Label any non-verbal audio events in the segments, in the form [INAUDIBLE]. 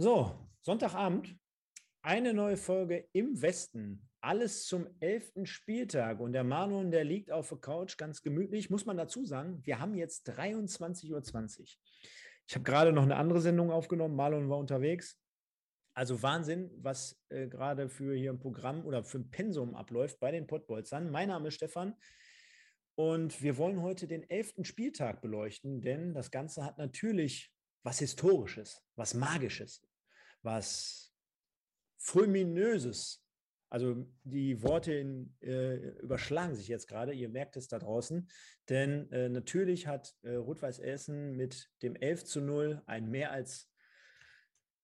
So, Sonntagabend, eine neue Folge im Westen. Alles zum elften Spieltag. Und der Manon, der liegt auf der Couch ganz gemütlich. Muss man dazu sagen, wir haben jetzt 23.20 Uhr. Ich habe gerade noch eine andere Sendung aufgenommen. Marlon war unterwegs. Also Wahnsinn, was äh, gerade für hier ein Programm oder für ein Pensum abläuft bei den Pottbolzern. Mein Name ist Stefan. Und wir wollen heute den elften Spieltag beleuchten, denn das Ganze hat natürlich was Historisches, was Magisches was Fulminöses. Also die Worte in, äh, überschlagen sich jetzt gerade, ihr merkt es da draußen, denn äh, natürlich hat äh, Rot-Weiß Essen mit dem 11 zu 0 ein mehr als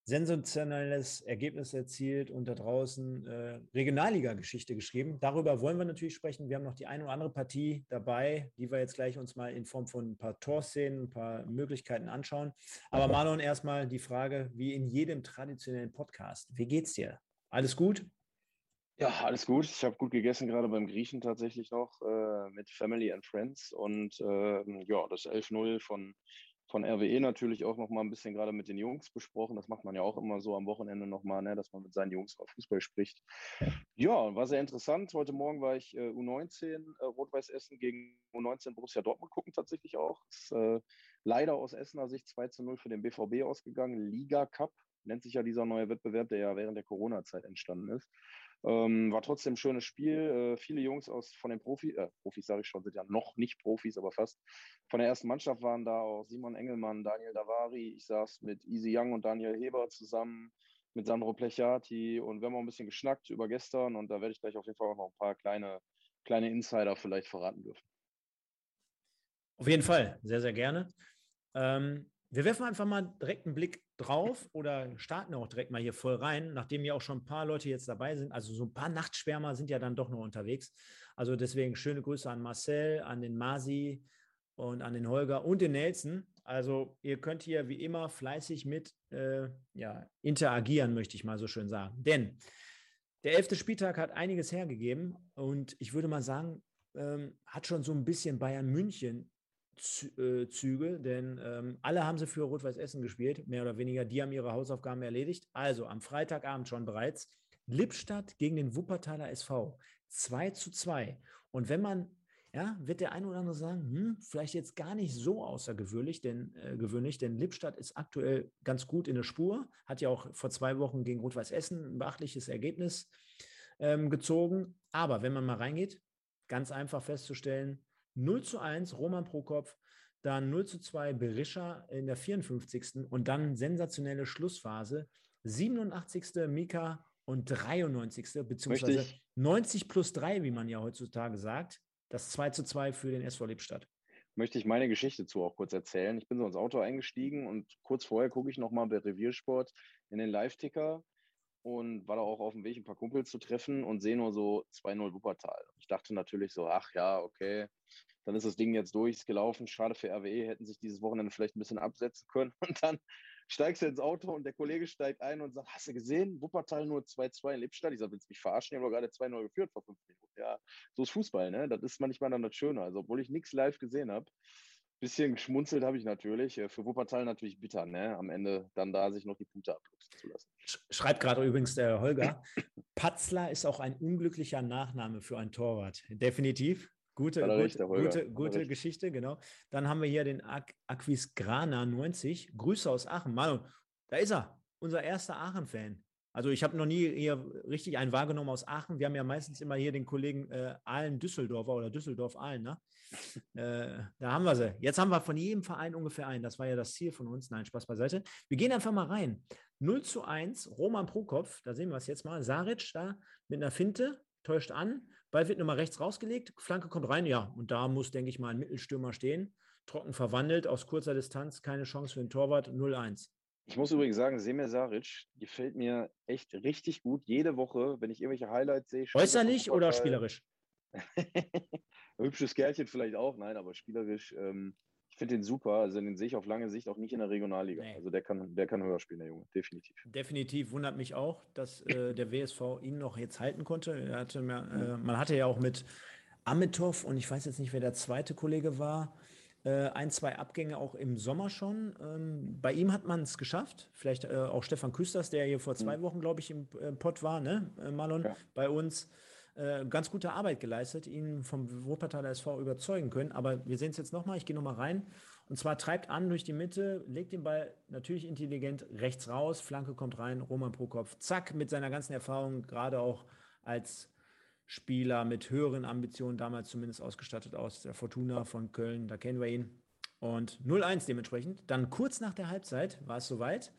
sensationelles Ergebnis erzielt und da draußen äh, Regionalliga-Geschichte geschrieben. Darüber wollen wir natürlich sprechen. Wir haben noch die eine oder andere Partie dabei, die wir jetzt gleich uns mal in Form von ein paar Torszenen, ein paar Möglichkeiten anschauen. Aber Marlon, erstmal die Frage, wie in jedem traditionellen Podcast. Wie geht's dir? Alles gut? Ja, alles gut. Ich habe gut gegessen, gerade beim Griechen tatsächlich noch äh, mit Family and Friends. Und äh, ja, das 11-0 von von RWE natürlich auch noch mal ein bisschen gerade mit den Jungs besprochen. Das macht man ja auch immer so am Wochenende noch mal, ne, dass man mit seinen Jungs auf Fußball spricht. Ja, war sehr interessant. Heute Morgen war ich äh, U19 äh, Rot-Weiß Essen gegen U19 Borussia Dortmund gucken tatsächlich auch. Ist, äh, leider aus Essener Sicht 2 zu 0 für den BVB ausgegangen. Liga Cup nennt sich ja dieser neue Wettbewerb, der ja während der Corona-Zeit entstanden ist. Ähm, war trotzdem ein schönes Spiel. Äh, viele Jungs aus von den Profis, äh, Profis sage ich schon, sind ja noch nicht Profis, aber fast von der ersten Mannschaft waren da auch Simon Engelmann, Daniel Davari. Ich saß mit Easy Young und Daniel Heber zusammen, mit Sandro Plechati und wir haben auch ein bisschen geschnackt über gestern und da werde ich gleich auf jeden Fall auch noch ein paar kleine, kleine Insider vielleicht verraten dürfen. Auf jeden Fall, sehr, sehr gerne. Ähm, wir werfen einfach mal direkt einen Blick drauf oder starten auch direkt mal hier voll rein, nachdem ja auch schon ein paar Leute jetzt dabei sind. Also so ein paar Nachtschwärmer sind ja dann doch noch unterwegs. Also deswegen schöne Grüße an Marcel, an den Masi und an den Holger und den Nelson. Also ihr könnt hier wie immer fleißig mit äh, ja, interagieren, möchte ich mal so schön sagen. Denn der elfte Spieltag hat einiges hergegeben und ich würde mal sagen, ähm, hat schon so ein bisschen Bayern München Züge, denn ähm, alle haben sie für Rot-Weiß Essen gespielt, mehr oder weniger. Die haben ihre Hausaufgaben erledigt. Also am Freitagabend schon bereits Lippstadt gegen den Wuppertaler SV 2 zu 2. Und wenn man, ja, wird der eine oder andere sagen, hm, vielleicht jetzt gar nicht so außergewöhnlich, denn, äh, gewöhnlich, denn Lippstadt ist aktuell ganz gut in der Spur, hat ja auch vor zwei Wochen gegen Rot-Weiß Essen ein beachtliches Ergebnis ähm, gezogen. Aber wenn man mal reingeht, ganz einfach festzustellen, 0 zu 1 Roman Prokop, dann 0 zu 2 Berisha in der 54. und dann sensationelle Schlussphase. 87. Mika und 93. beziehungsweise Richtig. 90 plus 3, wie man ja heutzutage sagt. Das 2 zu 2 für den SV Lippstadt. Möchte ich meine Geschichte zu auch kurz erzählen. Ich bin so ins Auto eingestiegen und kurz vorher gucke ich nochmal bei Reviersport in den Live-Ticker und war da auch auf dem Weg, ein paar Kumpels zu treffen und sehe nur so 2-0 Wuppertal. Ich dachte natürlich so, ach ja, okay, dann ist das Ding jetzt durchgelaufen. Schade für RWE, hätten sich dieses Wochenende vielleicht ein bisschen absetzen können. [LAUGHS] Und dann steigst du ins Auto und der Kollege steigt ein und sagt, hast du gesehen, Wuppertal nur 2-2 in Lippstadt? Ich sage, willst du mich verarschen? Ich habe gerade 2-0 geführt vor fünf Minuten. Ja, so ist Fußball, ne? Das ist manchmal dann das Schöne. Also, obwohl ich nichts live gesehen habe, bisschen geschmunzelt habe ich natürlich. Äh, für Wuppertal natürlich bitter, ne? Am Ende dann da sich noch die Punkte abluchsen zu lassen. Schreibt gerade übrigens der Holger, Patzler ist auch ein unglücklicher Nachname für ein Torwart. Definitiv. Gute, gut, recht, gute, gute Geschichte, genau. Dann haben wir hier den Ak Aquisgrana 90. Grüße aus Aachen. Manu, da ist er, unser erster Aachen-Fan. Also ich habe noch nie hier richtig einen wahrgenommen aus Aachen. Wir haben ja meistens immer hier den Kollegen äh, Ahlen Düsseldorfer oder Düsseldorf-Ahlen. Ne? [LAUGHS] äh, da haben wir sie. Jetzt haben wir von jedem Verein ungefähr einen. Das war ja das Ziel von uns. Nein, Spaß beiseite. Wir gehen einfach mal rein. 0 zu 1, Roman Prokopf, da sehen wir es jetzt mal. Saric da mit einer Finte, täuscht an. Ball wird nochmal rechts rausgelegt, Flanke kommt rein, ja. Und da muss, denke ich mal, ein Mittelstürmer stehen. Trocken verwandelt, aus kurzer Distanz, keine Chance für den Torwart, 0-1. Ich muss übrigens sagen, Semir Saric gefällt mir echt richtig gut. Jede Woche, wenn ich irgendwelche Highlights sehe. Äußerlich oder spielerisch? [LAUGHS] Hübsches Kerlchen vielleicht auch, nein, aber spielerisch. Ähm, ich finde den super. Also den sehe ich auf lange Sicht auch nicht in der Regionalliga. Nee. Also der kann, der kann höher spielen, der Junge, definitiv. Definitiv wundert mich auch, dass äh, der WSV ihn noch jetzt halten konnte. Hatte mehr, äh, man hatte ja auch mit Amitov und ich weiß jetzt nicht, wer der zweite Kollege war, Äh, ein, zwei Abgänge auch im Sommer schon. Ähm, bei ihm hat man es geschafft. Vielleicht äh, auch Stefan Küsters, der hier vor zwei mhm. Wochen, glaube ich, im äh, Pott war, ne, äh, Marlon, ja. bei uns. Äh, ganz gute Arbeit geleistet, ihn vom Wuppertaler SV überzeugen können. Aber wir sehen es jetzt nochmal, ich gehe nochmal rein. Und zwar treibt an durch die Mitte, legt den Ball natürlich intelligent rechts raus, Flanke kommt rein, Roman Prokop, zack, mit seiner ganzen Erfahrung, gerade auch als Spieler mit höheren Ambitionen, damals zumindest ausgestattet aus der Fortuna von Köln, da kennen wir ihn. Und 0-1 dementsprechend. Dann kurz nach der Halbzeit war es soweit.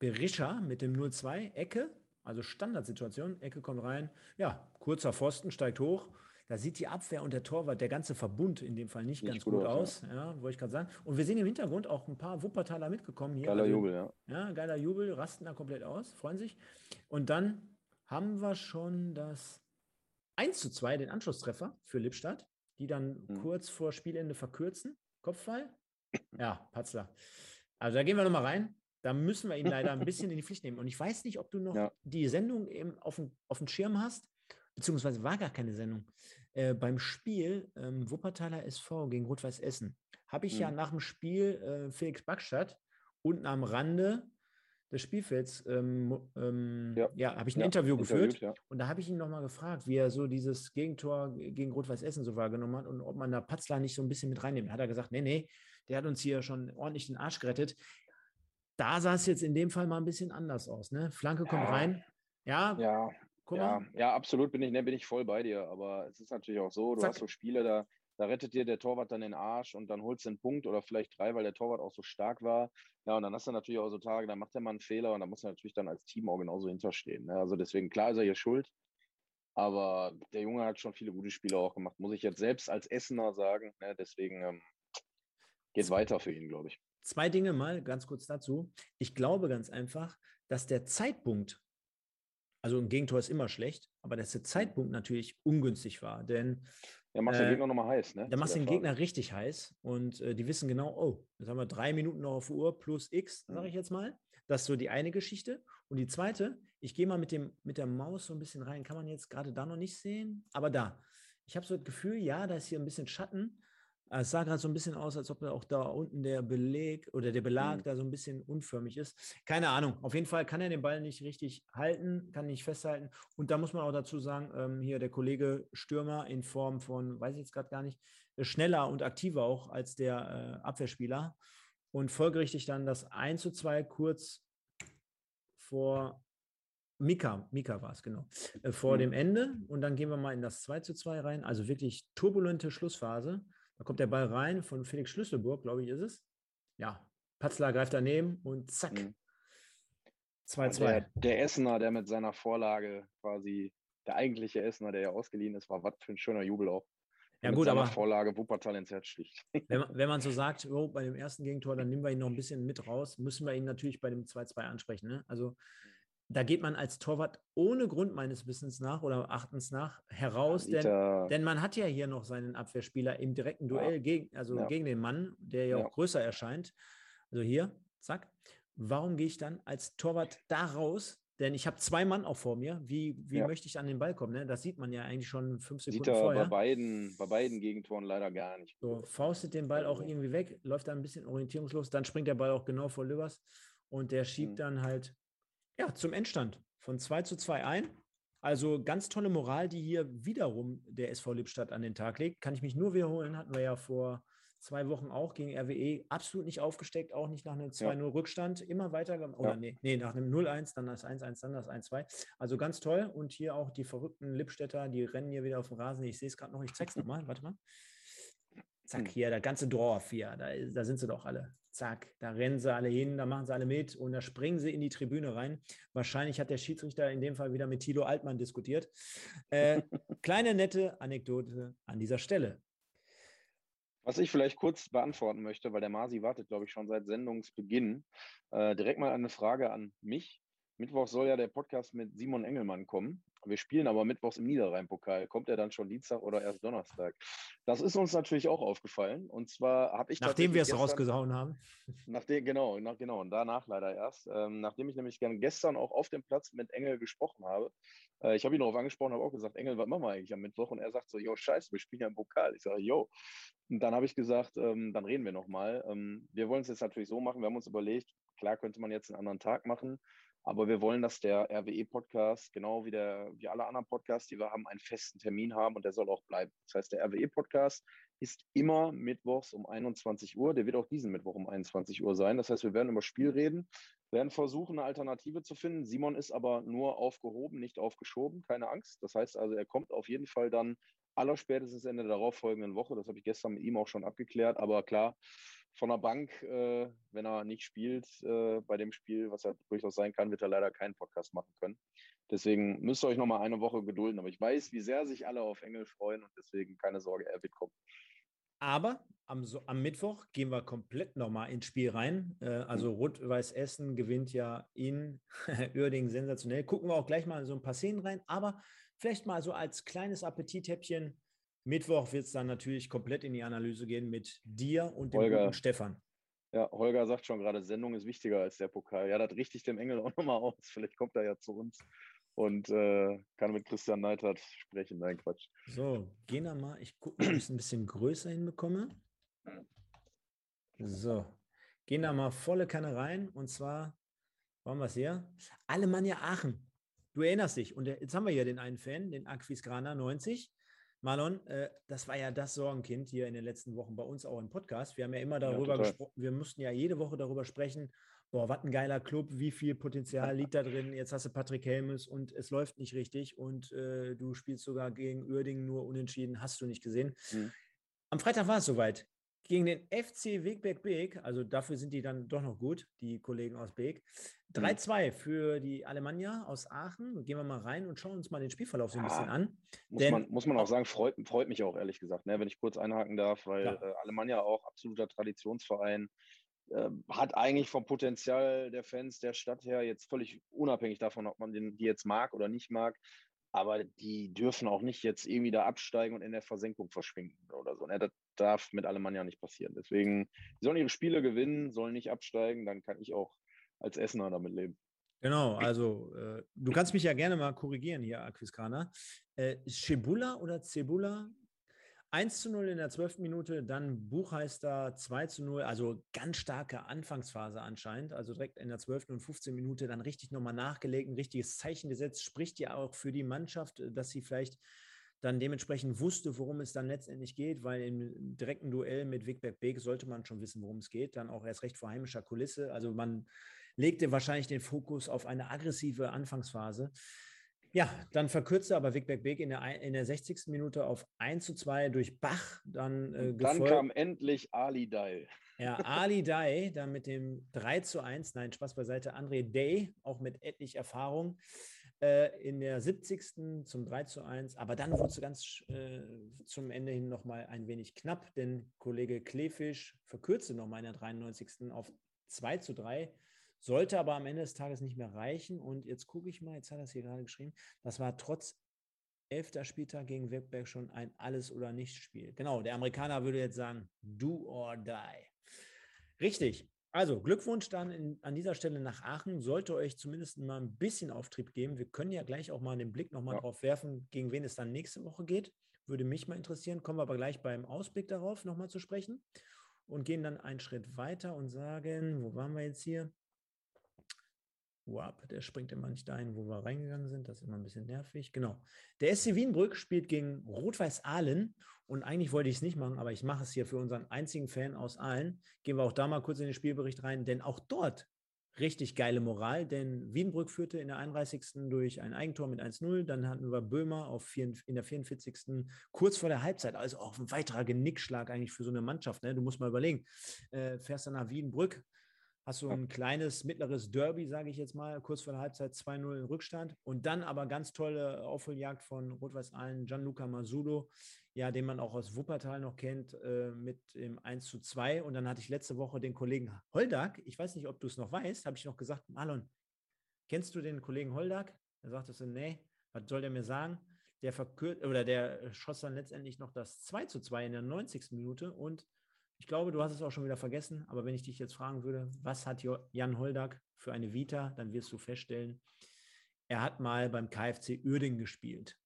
Berisha mit dem 0-2, Ecke, also Standardsituation, Ecke kommt rein. Ja, kurzer Pfosten, steigt hoch. Da sieht die Abwehr und der Torwart, der ganze Verbund in dem Fall nicht, nicht ganz gut, gut aus. Ja. ja, wollte ich gerade sagen. Und wir sehen im Hintergrund auch ein paar Wuppertaler mitgekommen hier. Geiler also, Jubel, ja. Ja, geiler Jubel, rasten da komplett aus, freuen sich. Und dann haben wir schon das 1 zu 2, den Anschlusstreffer für Lippstadt, die dann mhm. kurz vor Spielende verkürzen. Kopfball. [CLEARS THROAT] Ja, Patzler. Also da gehen wir nochmal rein. Da müssen wir ihn leider ein [LAUGHS] bisschen in die Pflicht nehmen. Und ich weiß nicht, ob du noch ja. die Sendung eben auf dem, auf dem Schirm hast, beziehungsweise war gar keine Sendung. Äh, beim Spiel ähm, Wuppertaler SV gegen Rot-Weiß Essen habe ich mhm. ja nach dem Spiel äh, Felix Backstadt unten am Rande des Spielfelds, ähm, ähm, ja, ja habe ich ein ja, Interview geführt ja. und da habe ich ihn nochmal gefragt, wie er so dieses Gegentor gegen Rot-Weiß Essen so wahrgenommen hat und ob man da Patzler nicht so ein bisschen mit reinnimmt. Hat er gesagt, nee, nee, der hat uns hier schon ordentlich den Arsch gerettet. Da sah es jetzt in dem Fall mal ein bisschen anders aus. Ne? Flanke kommt rein. Ja, ja, ja, ja, absolut bin ich, ne, bin ich voll bei dir. Aber es ist natürlich auch so, du Zack. hast so Spiele, da, da rettet dir der Torwart dann den Arsch und dann holst du einen Punkt oder vielleicht drei, weil der Torwart auch so stark war. Ja, und dann hast du natürlich auch so Tage, da macht er mal einen Fehler und da muss er natürlich dann als Team auch genauso hinterstehen. Ne? Also deswegen, klar ist er hier schuld. Aber der Junge hat schon viele gute Spiele auch gemacht, muss ich jetzt selbst als Essener sagen. Ne? Deswegen ähm, geht weiter für ihn, glaube ich. Zwei Dinge mal ganz kurz dazu. Ich glaube ganz einfach, dass der Zeitpunkt, also ein Gegentor ist immer schlecht, aber dass der Zeitpunkt natürlich ungünstig war, denn ja, machst du den äh, Gegner nochmal heiß, ne? Da machst du den Gegner richtig heiß und äh, die wissen genau, oh, jetzt haben wir drei Minuten noch auf Uhr plus X, sage mhm. ich jetzt mal. Das ist so die eine Geschichte. Und die zweite, ich gehe mal mit, dem, mit der Maus so ein bisschen rein, kann man jetzt gerade da noch nicht sehen, aber da. Ich habe so das Gefühl, ja, da ist hier ein bisschen Schatten es sah gerade so ein bisschen aus, als ob da auch da unten der Beleg oder der Belag mhm. da so ein bisschen unförmig ist. Keine Ahnung. Auf jeden Fall kann er den Ball nicht richtig halten, kann nicht festhalten. Und da muss man auch dazu sagen, ähm, hier der Kollege Stürmer in Form von, weiß ich jetzt gerade gar nicht, äh, schneller und aktiver auch als der äh, Abwehrspieler. Und folgerichtig dann das 1 zu 2 kurz vor Mika, Mika war es, genau, äh, vor mhm. dem Ende. Und dann gehen wir mal in das 2 zu 2 rein. Also wirklich turbulente Schlussphase. Da kommt der Ball rein von Felix Schlüsselburg, glaube ich, ist es. Ja, Patzler greift daneben und zack. 2-2. Mhm. Der, der, Essener, der mit seiner Vorlage quasi, der eigentliche Essener, der ja ausgeliehen ist, war was für ein schöner Jubel auch. Ja, gut, aber. Vorlage Wuppertal ins Herz sticht. [LAUGHS] Wenn man, wenn man so sagt, oh, bei dem ersten Gegentor, dann nehmen wir ihn noch ein bisschen mit raus, müssen wir ihn natürlich bei dem 2-2 ansprechen. Ne? Also, da geht man als Torwart ohne Grund meines Wissens nach oder Erachtens nach heraus, denn, denn, man hat ja hier noch seinen Abwehrspieler im direkten Duell ja. gegen, also ja. gegen den Mann, der ja, ja, auch größer erscheint. Also hier, zack. Warum gehe ich dann als Torwart da raus? Denn ich habe zwei Mann auch vor mir. Wie, wie möchte ich an den Ball kommen? Ne? Das sieht man ja eigentlich schon fünf Sekunden sieht er vorher. Bei beiden, bei beiden Gegentoren leider gar nicht. So, faustet den Ball auch irgendwie weg, läuft da ein bisschen orientierungslos, dann springt der Ball auch genau vor Lübers und der schiebt mhm. dann halt ja, zum Endstand von 2 zu 2 ein. Also ganz tolle Moral, die hier wiederum der SV Lippstadt an den Tag legt. Kann ich mich nur wiederholen, hatten wir ja vor zwei Wochen auch gegen RWE absolut nicht aufgesteckt, auch nicht nach einem 2-0 ja. Rückstand, immer weiter, oder ja. nee, nee, nach einem 0-1, dann das 1-1, dann das 1-2. Also ganz toll. Und hier auch die verrückten Lippstädter, die rennen hier wieder auf dem Rasen. Ich sehe es gerade noch, ich zeig's nochmal, warte mal. Zack, hm. hier, der ganze Dorf hier, da, da sind sie doch alle. Zack, da rennen sie alle hin, da machen sie alle mit und da springen sie in die Tribüne rein. Wahrscheinlich hat der Schiedsrichter in dem Fall wieder mit Tilo Altmann diskutiert. Äh, [LAUGHS] kleine nette Anekdote an dieser Stelle. Was ich vielleicht kurz beantworten möchte, weil der Masi wartet, glaube ich, schon seit Sendungsbeginn. Äh, direkt mal eine Frage an mich. Mittwoch soll ja der Podcast mit Simon Engelmann kommen. Wir spielen aber mittwochs im Niederrhein-Pokal. Kommt er dann schon Dienstag oder erst Donnerstag? Das ist uns natürlich auch aufgefallen. Und zwar habe ich. Nachdem wir es rausgehauen haben. Nachdem, genau, nach, genau. Und danach leider erst. Ähm, nachdem ich nämlich gestern auch auf dem Platz mit Engel gesprochen habe. Äh, ich habe ihn darauf angesprochen, habe auch gesagt: Engel, was machen wir eigentlich am Mittwoch? Und er sagt so: Jo, Scheiße, wir spielen ja im Pokal. Ich sage: Jo. Und dann habe ich gesagt: ähm, Dann reden wir nochmal. Ähm, wir wollen es jetzt natürlich so machen. Wir haben uns überlegt, klar könnte man jetzt einen anderen Tag machen. Aber wir wollen, dass der RWE-Podcast, genau wie, der, wie alle anderen Podcasts, die wir haben, einen festen Termin haben und der soll auch bleiben. Das heißt, der RWE-Podcast ist immer mittwochs um 21 Uhr. Der wird auch diesen Mittwoch um 21 Uhr sein. Das heißt, wir werden über Spiel reden, werden versuchen, eine Alternative zu finden. Simon ist aber nur aufgehoben, nicht aufgeschoben, keine Angst. Das heißt also, er kommt auf jeden Fall dann allerspätestens Ende der darauffolgenden Woche. Das habe ich gestern mit ihm auch schon abgeklärt. Aber klar, von der Bank, äh, wenn er nicht spielt äh, bei dem Spiel, was ja durchaus sein kann, wird er leider keinen Podcast machen können. Deswegen müsst ihr euch noch mal eine Woche gedulden. Aber ich weiß, wie sehr sich alle auf Engel freuen und deswegen keine Sorge, er wird kommen. Aber am, so, am Mittwoch gehen wir komplett nochmal ins Spiel rein. Äh, also mhm. Rot-Weiß Essen gewinnt ja in [LAUGHS] Uerdingen sensationell. Gucken wir auch gleich mal in so ein paar Szenen rein. Aber vielleicht mal so als kleines Appetithäppchen Mittwoch wird es dann natürlich komplett in die Analyse gehen mit dir und dem Holger. guten Stefan. Ja, Holger sagt schon gerade, Sendung ist wichtiger als der Pokal. Ja, das richte ich dem Engel auch [LAUGHS] nochmal aus. Vielleicht kommt er ja zu uns und äh, kann mit Christian Neidhardt sprechen. Nein, Quatsch. So, gehen wir mal. Ich gucke, ob ich es ein bisschen größer hinbekomme. So, gehen da mal volle Kanne rein. Und zwar, wollen wir es hier? Alemannia Aachen. Du erinnerst dich. Und jetzt haben wir hier den einen Fan, den Aquisgrana 90. Marlon, äh, das war ja das Sorgenkind hier in den letzten Wochen bei uns auch im Podcast. Wir haben ja immer darüber ja, gesprochen, wir mussten ja jede Woche darüber sprechen, boah, was ein geiler Club, wie viel Potenzial [LAUGHS] liegt da drin. Jetzt hast du Patrick Helmes und es läuft nicht richtig und äh, du spielst sogar gegen Uerdingen nur unentschieden, hast du nicht gesehen. Mhm. Am Freitag war es soweit gegen den FC Wegberg Beek, also dafür sind die dann doch noch gut, die Kollegen aus Beek. 3-2 mhm. für die Alemannia aus Aachen. Gehen wir mal rein und schauen uns mal den Spielverlauf so ein ja, bisschen an. Muss, Denn, man, muss man auch sagen, freut, freut mich auch ehrlich gesagt, ne, wenn ich kurz einhaken darf, weil ja. äh, Alemannia auch absoluter Traditionsverein äh, hat eigentlich vom Potenzial der Fans der Stadt her jetzt völlig unabhängig davon, ob man den, die jetzt mag oder nicht mag, aber die dürfen auch nicht jetzt irgendwie da absteigen und in der Versenkung verschwinden oder so. Ne? Das darf mit Alemannia nicht passieren. Deswegen, die sollen ihre Spiele gewinnen, sollen nicht absteigen, dann kann ich auch als Essener damit leben. Genau, also äh, du kannst mich ja gerne mal korrigieren hier, Aquiscana. Äh, Cebula oder Cebula? 1 zu 0 in der 12. Minute, dann Buchheister 2 zu 0, also ganz starke Anfangsphase anscheinend, also direkt in der 12. und 15. Minute dann richtig nochmal nachgelegt, ein richtiges Zeichen gesetzt, spricht ja auch für die Mannschaft, dass sie vielleicht dann dementsprechend wusste, worum es dann letztendlich geht, weil im direkten Duell mit Wigberg Beek sollte man schon wissen, worum es geht, dann auch erst recht vor heimischer Kulisse, also man legte wahrscheinlich den Fokus auf eine aggressive Anfangsphase. Ja, dann verkürzte aber Wigberg Beek in der, in der 60. Minute auf 1 zu 2 durch Bach. Dann, äh, dann kam endlich Ali Day. Ja, Ali Day, dann mit dem 3 zu 1, nein, Spaß beiseite, André Day, auch mit etlich Erfahrung, äh, in der 70. zum 3 zu 1. Aber dann wurde es ganz äh, zum Ende hin nochmal ein wenig knapp, denn Kollege Klefisch verkürzte nochmal in der 93. auf 2 zu 3. Sollte aber am Ende des Tages nicht mehr reichen. Und jetzt gucke ich mal, jetzt hat er es hier gerade geschrieben, das war trotz elfter Spieltag gegen Webberg schon ein Alles- oder Nicht-Spiel. Genau, der Amerikaner würde jetzt sagen, do or die. Richtig. Also Glückwunsch dann in, an dieser Stelle nach Aachen. Sollte euch zumindest mal ein bisschen Auftrieb geben. Wir können ja gleich auch mal den Blick nochmal ja. drauf werfen, gegen wen es dann nächste Woche geht. Würde mich mal interessieren. Kommen wir aber gleich beim Ausblick darauf nochmal zu sprechen und gehen dann einen Schritt weiter und sagen, wo waren wir jetzt hier? Wap, der springt immer nicht dahin, wo wir reingegangen sind. Das ist immer ein bisschen nervig. Genau. Der SC Wienbrück spielt gegen Rot-Weiß Aalen. Und eigentlich wollte ich es nicht machen, aber ich mache es hier für unseren einzigen Fan aus Aalen. Gehen wir auch da mal kurz in den Spielbericht rein, denn auch dort richtig geile Moral, denn Wienbrück führte in der 31. durch ein Eigentor mit 1-0. Dann hatten wir Böhmer auf vier, in der 44. kurz vor der Halbzeit. Also auch ein weiterer Genickschlag eigentlich für so eine Mannschaft. Ne? Du musst mal überlegen, äh, fährst dann nach Wienbrück, hast du ein kleines, mittleres Derby, sage ich jetzt mal, kurz vor der Halbzeit 2-0 in Rückstand und dann aber ganz tolle Aufholjagd von Rot-Weiß Aalen, Gianluca Masudo, ja, den man auch aus Wuppertal noch kennt, äh, mit dem 1 zu 2 und dann hatte ich letzte Woche den Kollegen Holdag, ich weiß nicht, ob du es noch weißt, habe ich noch gesagt, Marlon, kennst du den Kollegen Holdag? Er sagte so, nee, Was soll der mir sagen? Der verkürzt oder der schoss dann letztendlich noch das 2 zu 2 in der 90. Minute und ich glaube, du hast es auch schon wieder vergessen, aber wenn ich dich jetzt fragen würde, was hat Jan Holdak für eine Vita, dann wirst du feststellen, er hat mal beim KfC Uerdingen gespielt.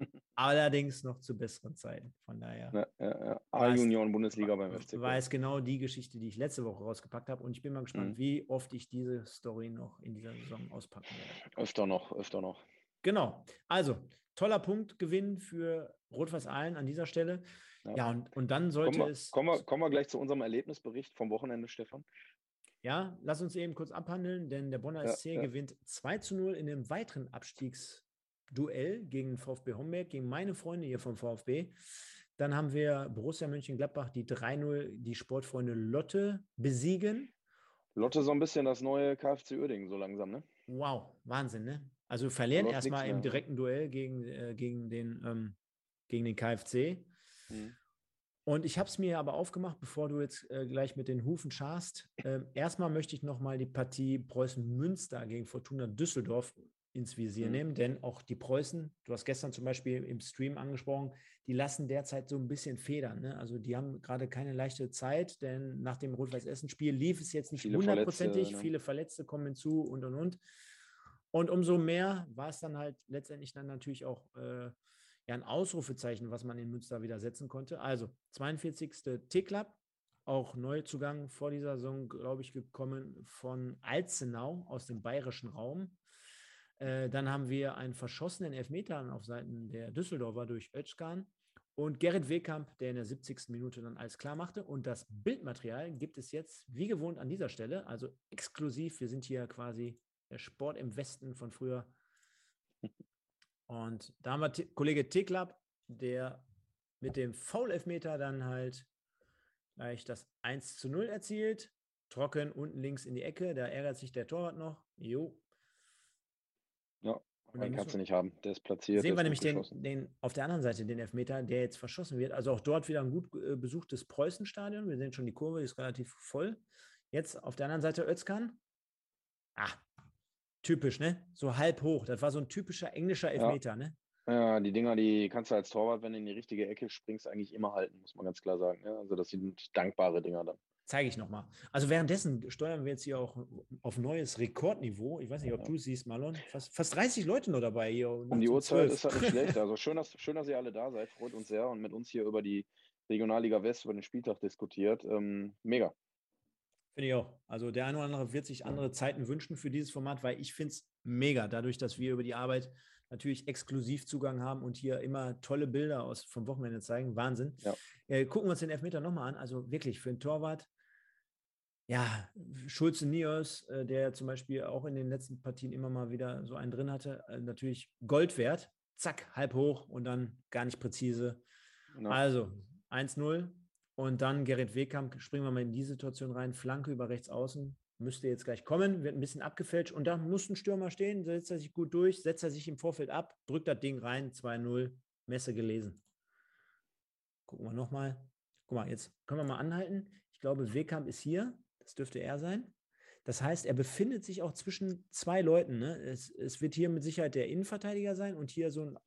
[LAUGHS] Allerdings noch zu besseren Zeiten. Von daher. Ja, ja, ja. A-Junioren-Bundesliga beim FC. War es genau die Geschichte, die ich letzte Woche rausgepackt habe. Und ich bin mal gespannt, mhm. wie oft ich diese Story noch in dieser Saison auspacken werde. Öfter noch, öfter noch. Genau. Also, toller Punktgewinn für Rot-Weiß Aalen an dieser Stelle. Ja, ja und, und dann sollte kommen wir, es. Kommen wir, kommen wir gleich zu unserem Erlebnisbericht vom Wochenende, Stefan. Ja, lass uns eben kurz abhandeln, denn der Bonner SC ja, gewinnt 2 zu 0 in einem weiteren Abstiegs- Duell gegen VfB Homberg, gegen meine Freunde hier vom VfB. Dann haben wir Borussia Mönchengladbach, die 3-0 die Sportfreunde Lotte besiegen. Lotte so ein bisschen das neue KfC Uerdingen so langsam, ne? Wow, Wahnsinn, ne? Also verlieren erstmal im direkten Duell gegen, äh, gegen, den, ähm, gegen den KfC. Mhm. Und ich habe es mir aber aufgemacht, bevor du jetzt äh, gleich mit den Hufen scharst. Äh, erstmal möchte ich nochmal die Partie Preußen-Münster gegen Fortuna Düsseldorf ins Visier mhm. nehmen, denn auch die Preußen, du hast gestern zum Beispiel im Stream angesprochen, die lassen derzeit so ein bisschen federn. Ne? Also die haben gerade keine leichte Zeit, denn nach dem Rot-Weiß-Essen-Spiel lief es jetzt nicht hundertprozentig. Ne? Viele Verletzte kommen hinzu und und und. Und umso mehr war es dann halt letztendlich dann natürlich auch äh, ja, ein Ausrufezeichen, was man in Münster wieder setzen konnte. Also 42. T-Club, auch Neuzugang vor dieser Saison, glaube ich, gekommen von Alzenau aus dem bayerischen Raum. Äh, dann haben wir einen verschossenen Elfmeter auf Seiten der Düsseldorfer durch Özkan und Gerrit Wehkamp, der in der 70. Minute dann alles klar machte. Und das Bildmaterial gibt es jetzt wie gewohnt an dieser Stelle, also exklusiv. Wir sind hier quasi der Sport im Westen von früher. Und da haben wir T Kollege Teklab, der mit dem Foul-Elfmeter dann halt gleich das 1 zu 0 erzielt. Trocken unten links in die Ecke, da ärgert sich der Torwart noch. Jo, ja, den kannst du nicht haben. Der ist platziert. Sehen wir nämlich den, den, auf der anderen Seite den Elfmeter, der jetzt verschossen wird. Also auch dort wieder ein gut äh, besuchtes Preußenstadion. Wir sehen schon die Kurve, die ist relativ voll. Jetzt auf der anderen Seite Özkan. Ah, typisch, ne? So halb hoch. Das war so ein typischer englischer Elfmeter, ja. ne? Ja, die Dinger, die kannst du als Torwart, wenn du in die richtige Ecke springst, eigentlich immer halten, muss man ganz klar sagen. Ja, also das sind dankbare Dinger dann zeige ich nochmal. Also währenddessen steuern wir jetzt hier auch auf neues Rekordniveau. Ich weiß nicht, ob du es siehst, Marlon. Fast, fast 30 Leute nur dabei hier. Um die Uhrzeit ist halt nicht schlecht. [LAUGHS] Also schön dass, schön, dass ihr alle da seid. Freut uns sehr und mit uns hier über die Regionalliga West, über den Spieltag diskutiert. Ähm, mega. Finde ich auch. Also der eine oder andere wird sich andere Zeiten wünschen für dieses Format, weil ich finde es mega, dadurch, dass wir über die Arbeit natürlich exklusiv Zugang haben und hier immer tolle Bilder aus vom Wochenende zeigen. Wahnsinn. Ja. Äh, gucken wir uns den Elfmeter nochmal an. Also wirklich für einen Torwart ja, Schulze Nios, äh, der zum Beispiel auch in den letzten Partien immer mal wieder so einen drin hatte, äh, natürlich Gold wert. Zack, halb hoch und dann gar nicht präzise. Genau. Also 1-0 und dann Gerrit Wehkamp, springen wir mal in die Situation rein, Flanke über rechts außen, müsste jetzt gleich kommen, wird ein bisschen abgefälscht und da muss ein Stürmer stehen, setzt er sich gut durch, setzt er sich im Vorfeld ab, drückt das Ding rein, 2-0, Messe gelesen. Gucken wir nochmal. Guck mal, jetzt können wir mal anhalten. Ich glaube, Wehkamp ist hier, das dürfte er sein. Das heißt, er befindet sich auch zwischen zwei Leuten. Ne? Es, es wird hier mit Sicherheit der Innenverteidiger sein und hier so ein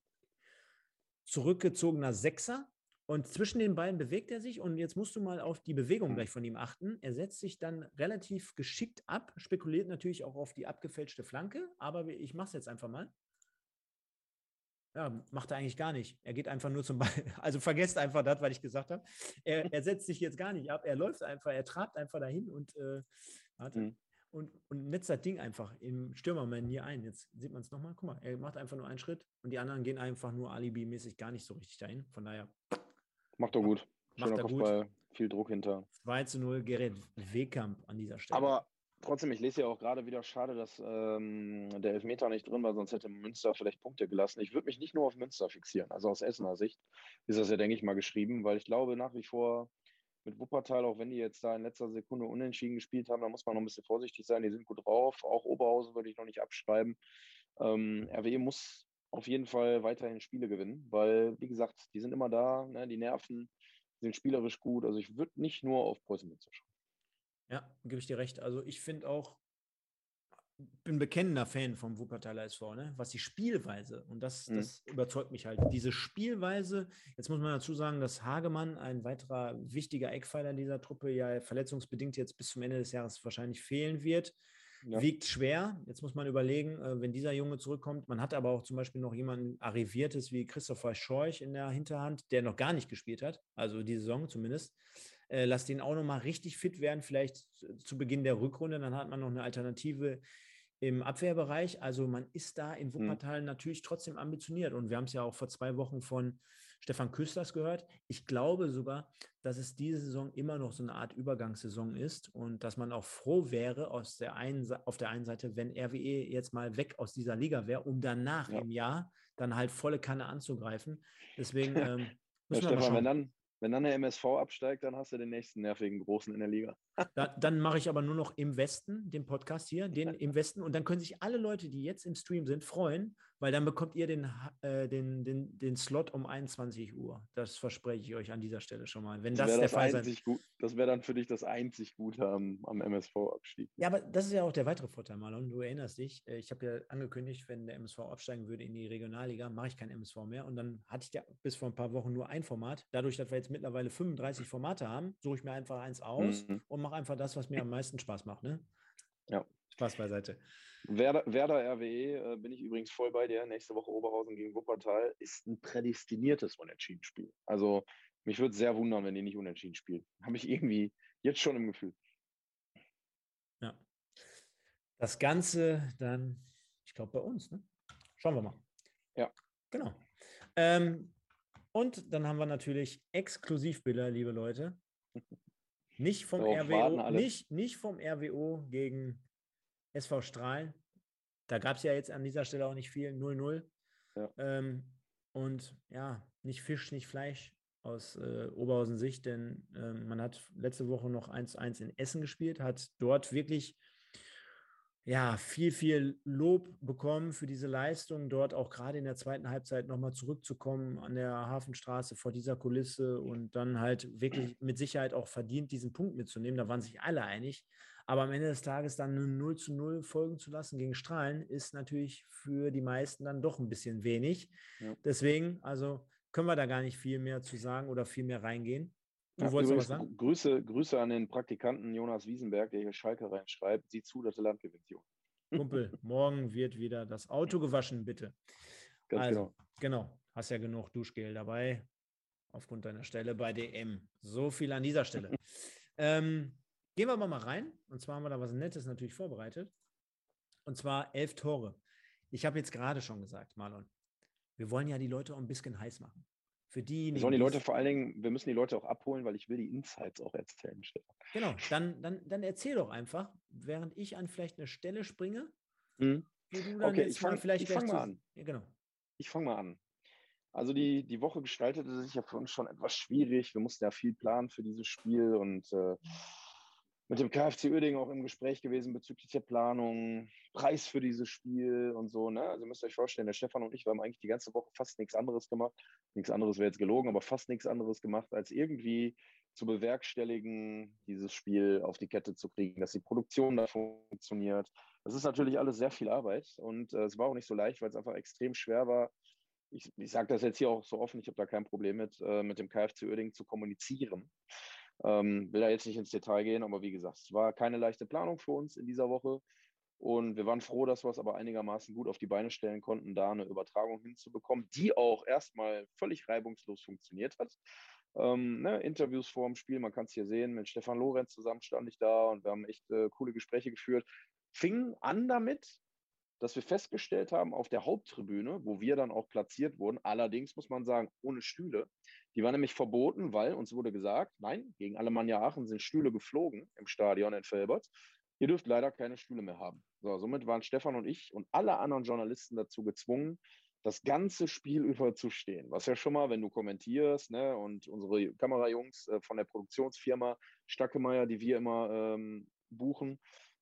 zurückgezogener Sechser. Und zwischen den beiden bewegt er sich und jetzt musst du mal auf die Bewegung hm. gleich von ihm achten. Er setzt sich dann relativ geschickt ab, spekuliert natürlich auch auf die abgefälschte Flanke, aber ich mache es jetzt einfach mal. Ja, macht er eigentlich gar nicht. Er geht einfach nur zum Ball. [LAUGHS] Also vergesst einfach das, was ich gesagt habe. Er, [LAUGHS] er, setzt sich jetzt gar nicht ab. Er läuft einfach, er trabt einfach dahin und, äh, warte, mhm. und, und netzt das Ding einfach im Stürmermanier ein. Jetzt sieht man es nochmal. Guck mal, er macht einfach nur einen Schritt und die anderen gehen einfach nur alibi-mäßig gar nicht so richtig dahin. Von daher. Macht doch gut. Schöner macht er Kopfball, gut. viel Druck hinter. 2 zu 0 Gerrit Wehkamp an dieser Stelle. Aber Trotzdem, ich lese ja auch gerade wieder, schade, dass ähm, der Elfmeter nicht drin war, sonst hätte Münster vielleicht Punkte gelassen. Ich würde mich nicht nur auf Münster fixieren. Also aus Essener Sicht ist das ja, denke ich mal, geschrieben, weil ich glaube nach wie vor mit Wuppertal, auch wenn die jetzt da in letzter Sekunde unentschieden gespielt haben, da muss man noch ein bisschen vorsichtig sein. Die sind gut drauf. Auch Oberhausen würde ich noch nicht abschreiben. Ähm, RWE muss auf jeden Fall weiterhin Spiele gewinnen, weil, wie gesagt, die sind immer da, ne, die nerven, die sind spielerisch gut. Also ich würde nicht nur auf Preußen Münster schauen. Ja, gebe ich dir recht. Also ich finde auch, bin bekennender Fan vom Wuppertaler SV, ne? was die Spielweise, und das, mhm. das überzeugt mich halt. Diese Spielweise, jetzt muss man dazu sagen, dass Hagemann, ein weiterer wichtiger Eckpfeiler dieser Truppe, ja verletzungsbedingt jetzt bis zum Ende des Jahres wahrscheinlich fehlen wird. Ja. Wiegt schwer. Jetzt muss man überlegen, äh, wenn dieser Junge zurückkommt. Man hat aber auch zum Beispiel noch jemanden Arriviertes wie Christopher Scheuch in der Hinterhand, der noch gar nicht gespielt hat, also die Saison zumindest. Äh, lasst ihn auch noch mal richtig fit werden, vielleicht zu Beginn der Rückrunde. Dann hat man noch eine Alternative im Abwehrbereich. Also man ist da in mhm. Wuppertal mhm. natürlich trotzdem ambitioniert. Und wir haben es ja auch vor zwei Wochen von Stefan Küsters gehört. Ich glaube sogar, dass es diese Saison immer noch so eine Art Übergangssaison ist und dass man auch froh wäre aus der einen, auf der einen Seite, wenn RWE jetzt mal weg aus dieser Liga wäre, um danach ja. im Jahr dann halt volle Kanne anzugreifen. Deswegen ähm, [LAUGHS] müssen ja, wir Stefan, wenn dann, wenn dann der MSV absteigt, dann hast du den nächsten nervigen Großen in der Liga. Da, dann mache ich aber nur noch im Westen, den Podcast hier, den im Westen. Und dann können sich alle Leute, die jetzt im Stream sind, freuen, weil dann bekommt ihr den, äh, den, den, den Slot um 21 Uhr. Das verspreche ich euch an dieser Stelle schon mal. Wenn das, das der das Fall sein Das wäre dann für dich das einzig Gute am, am MSV-Abstieg. Ja, aber das ist ja auch der weitere Vorteil, Marlon. Du erinnerst dich, äh, ich habe ja angekündigt, wenn der MSV absteigen würde in die Regionalliga, mache ich kein MSV mehr. Und dann hatte ich ja bis vor ein paar Wochen nur ein Format. Dadurch, dass wir jetzt mittlerweile 35 Formate haben, suche ich mir einfach eins aus mhm. und mache einfach das, was mir am meisten Spaß macht. Ne? Ja. Spaß beiseite. Werder, Werder RWE äh, bin ich übrigens voll bei dir. Nächste Woche Oberhausen gegen Wuppertal ist ein prädestiniertes Unentschieden-Spiel. Also mich würde es sehr wundern, wenn die nicht unentschieden spielen. [LAUGHS] Habe ich irgendwie jetzt schon im Gefühl. Ja. Das Ganze dann, ich glaube, bei uns. Ne? Schauen wir mal. Ja. Genau. Ähm, und dann haben wir natürlich Exklusivbilder, liebe Leute. [LAUGHS] Nicht vom Darauf RWO, nicht, nicht vom RWO gegen SV Strahlen. Da gab es ja jetzt an dieser Stelle auch nicht viel, 0-0. Ja. Ähm, und ja, nicht Fisch, nicht Fleisch aus äh, Oberhausen Sicht, denn äh, man hat letzte Woche noch 1-1 in Essen gespielt, hat dort wirklich ja, viel, viel Lob bekommen für diese Leistung, dort auch gerade in der zweiten Halbzeit nochmal zurückzukommen an der Hafenstraße vor dieser Kulisse und dann halt wirklich mit Sicherheit auch verdient, diesen Punkt mitzunehmen. Da waren sich alle einig. Aber am Ende des Tages dann eine 0 zu 0 folgen zu lassen gegen Strahlen, ist natürlich für die meisten dann doch ein bisschen wenig. Ja. Deswegen, also können wir da gar nicht viel mehr zu sagen oder viel mehr reingehen. Du ja, wolltest was sagen? Grüße, Grüße an den Praktikanten Jonas Wiesenberg, der hier Schalke reinschreibt. Sieh zu, dass der Land gewinnt, Jonas. Kumpel, [LAUGHS] morgen wird wieder das Auto gewaschen, bitte. Ganz also, genau. genau. Hast ja genug Duschgel dabei, aufgrund deiner Stelle bei DM. So viel an dieser Stelle. [LAUGHS] ähm, gehen wir mal rein. Und zwar haben wir da was Nettes natürlich vorbereitet. Und zwar elf Tore. Ich habe jetzt gerade schon gesagt, Marlon, wir wollen ja die Leute auch ein bisschen heiß machen. Für die. Wir sollen die Leute vor allen Dingen, wir müssen die Leute auch abholen, weil ich will die Insights auch erzählen. Genau, dann, dann, dann erzähl doch einfach, während ich an vielleicht eine Stelle springe, mhm. okay, ich fange fang mal an. Ja, genau. Ich fange mal an. Also die, die Woche gestaltete sich ja für uns schon etwas schwierig. Wir mussten ja viel planen für dieses Spiel und äh, mit dem KfC Uerdingen auch im Gespräch gewesen bezüglich der Planung, Preis für dieses Spiel und so. Ne? Also ihr müsst euch vorstellen, der Stefan und ich, wir haben eigentlich die ganze Woche fast nichts anderes gemacht. Nichts anderes wäre jetzt gelogen, aber fast nichts anderes gemacht, als irgendwie zu bewerkstelligen, dieses Spiel auf die Kette zu kriegen, dass die Produktion da funktioniert. Das ist natürlich alles sehr viel Arbeit und äh, es war auch nicht so leicht, weil es einfach extrem schwer war. Ich, ich sage das jetzt hier auch so offen, ich habe da kein Problem mit, äh, mit dem KfC Uerdingen zu kommunizieren. Ähm, will da jetzt nicht ins Detail gehen, aber wie gesagt, es war keine leichte Planung für uns in dieser Woche. Und wir waren froh, dass wir es aber einigermaßen gut auf die Beine stellen konnten, da eine Übertragung hinzubekommen, die auch erstmal völlig reibungslos funktioniert hat. Ähm, ne, Interviews vor dem Spiel, man kann es hier sehen, mit Stefan Lorenz zusammen stand ich da und wir haben echt äh, coole Gespräche geführt. Fing an damit, dass wir festgestellt haben, auf der Haupttribüne, wo wir dann auch platziert wurden, allerdings muss man sagen, ohne Stühle. Die war nämlich verboten, weil uns wurde gesagt, nein, gegen Alemannia Aachen sind Stühle geflogen im Stadion in Felbert. Ihr dürft leider keine Stühle mehr haben. So, somit waren Stefan und ich und alle anderen Journalisten dazu gezwungen, das ganze Spiel über zu stehen. Was ja schon mal, wenn du kommentierst, ne, und unsere Kamerajungs äh, von der Produktionsfirma Stackemeyer, die wir immer ähm, buchen,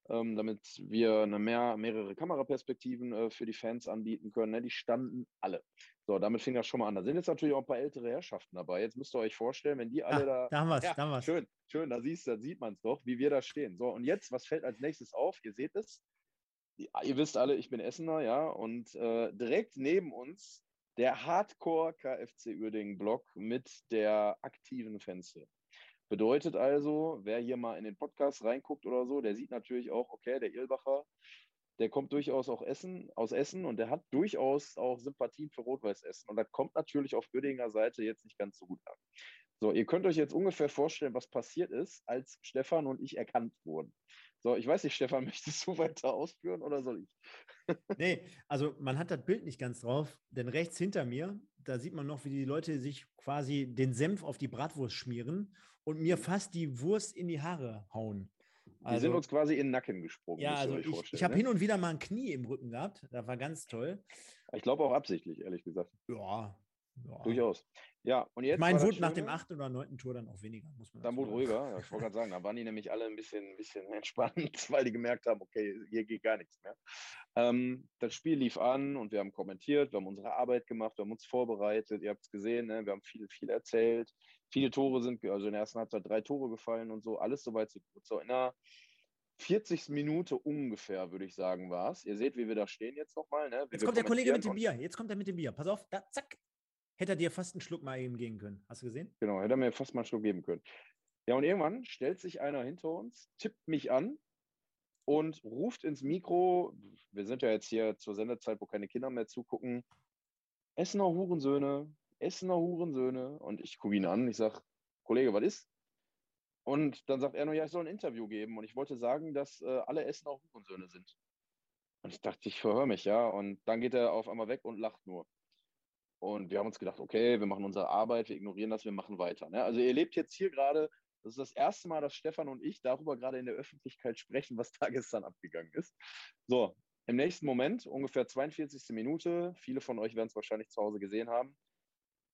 ähm, damit wir eine mehr, mehrere Kameraperspektiven äh, für die Fans anbieten können. Ne? Die standen alle. So, damit fing das schon mal an. Da sind jetzt natürlich auch ein paar ältere Herrschaften dabei. Jetzt müsst ihr euch vorstellen, wenn die alle ah, da. Da haben wir ja, da haben Schön, schön, da, siehst, da sieht man es doch, wie wir da stehen. So, und jetzt, was fällt als nächstes auf? Ihr seht es. ihr wisst alle, ich bin Essener, ja, und äh, direkt neben uns der Hardcore KFC Uerdingen Block mit der aktiven Fenster. Bedeutet also, wer hier mal in den Podcast reinguckt oder so, der sieht natürlich auch, okay, der Ilbacher, der kommt durchaus auch Essen, aus Essen und der hat durchaus auch Sympathien für Rot-Weiß Essen. Und das kommt natürlich auf Uerdinger Seite jetzt nicht ganz so gut an. So, ihr könnt euch jetzt ungefähr vorstellen, was passiert ist, als Stefan und ich erkannt wurden. So, ich weiß nicht, Stefan, [LAUGHS] möchtest du weiter ausführen oder soll ich? nee, also man hat das Bild nicht ganz drauf, denn rechts hinter mir, da sieht man noch, wie die Leute sich quasi den Senf auf die Bratwurst schmieren und mir fast die Wurst in die Haare hauen. Also, die sind uns quasi in den Nacken gesprungen. Ja, also ich, ich habe ne? hin und wieder mal ein Knie im Rücken gehabt. Das war ganz toll. Ich glaube auch absichtlich, ehrlich gesagt. Ja, ja. Durchaus. Ja, und jetzt. Mein wurde nach dem achten oder neunten Tour dann auch weniger, muss man Dann wurde ruhiger, ja, ich wollte gerade sagen, da waren die nämlich alle ein bisschen, ein bisschen [LAUGHS] entspannt, weil die gemerkt haben, okay, hier geht gar nichts mehr. Ähm, das Spiel lief an und wir haben kommentiert, wir haben unsere Arbeit gemacht, wir haben uns vorbereitet, ihr habt es gesehen, ne? wir haben viel, viel erzählt. Viele Tore sind, also in der ersten Halbzeit drei Tore gefallen und so, alles soweit so gut. So in der 40. Minute ungefähr, würde ich sagen, war es. Ihr seht, wie wir da stehen jetzt nochmal. Ne? Jetzt kommt der Kollege mit dem Bier. Jetzt kommt er mit dem Bier. Pass auf, da, zack, hätte er dir fast einen Schluck mal eben geben können. Hast du gesehen? Genau, hätte er mir fast mal einen Schluck geben können. Ja, und irgendwann stellt sich einer hinter uns, tippt mich an und ruft ins Mikro. Wir sind ja jetzt hier zur Sendezeit, wo keine Kinder mehr zugucken. Essener Hurensöhne, Essener Hurensöhne. Und ich gucke ihn an. Ich sage, Kollege, was ist? Und dann sagt er nur, ja, ich soll ein Interview geben. Und ich wollte sagen, dass äh, alle Essener Hurensöhne sind. Und ich dachte, ich verhöre mich, ja. Und dann geht er auf einmal weg und lacht nur. Und wir haben uns gedacht, okay, wir machen unsere Arbeit, wir ignorieren das, wir machen weiter. Ne? Also ihr lebt jetzt hier gerade, das ist das erste Mal, dass Stefan und ich darüber gerade in der Öffentlichkeit sprechen, was da [LAUGHS] gestern abgegangen ist. So, im nächsten Moment, ungefähr 42. Minute, viele von euch werden es wahrscheinlich zu Hause gesehen haben,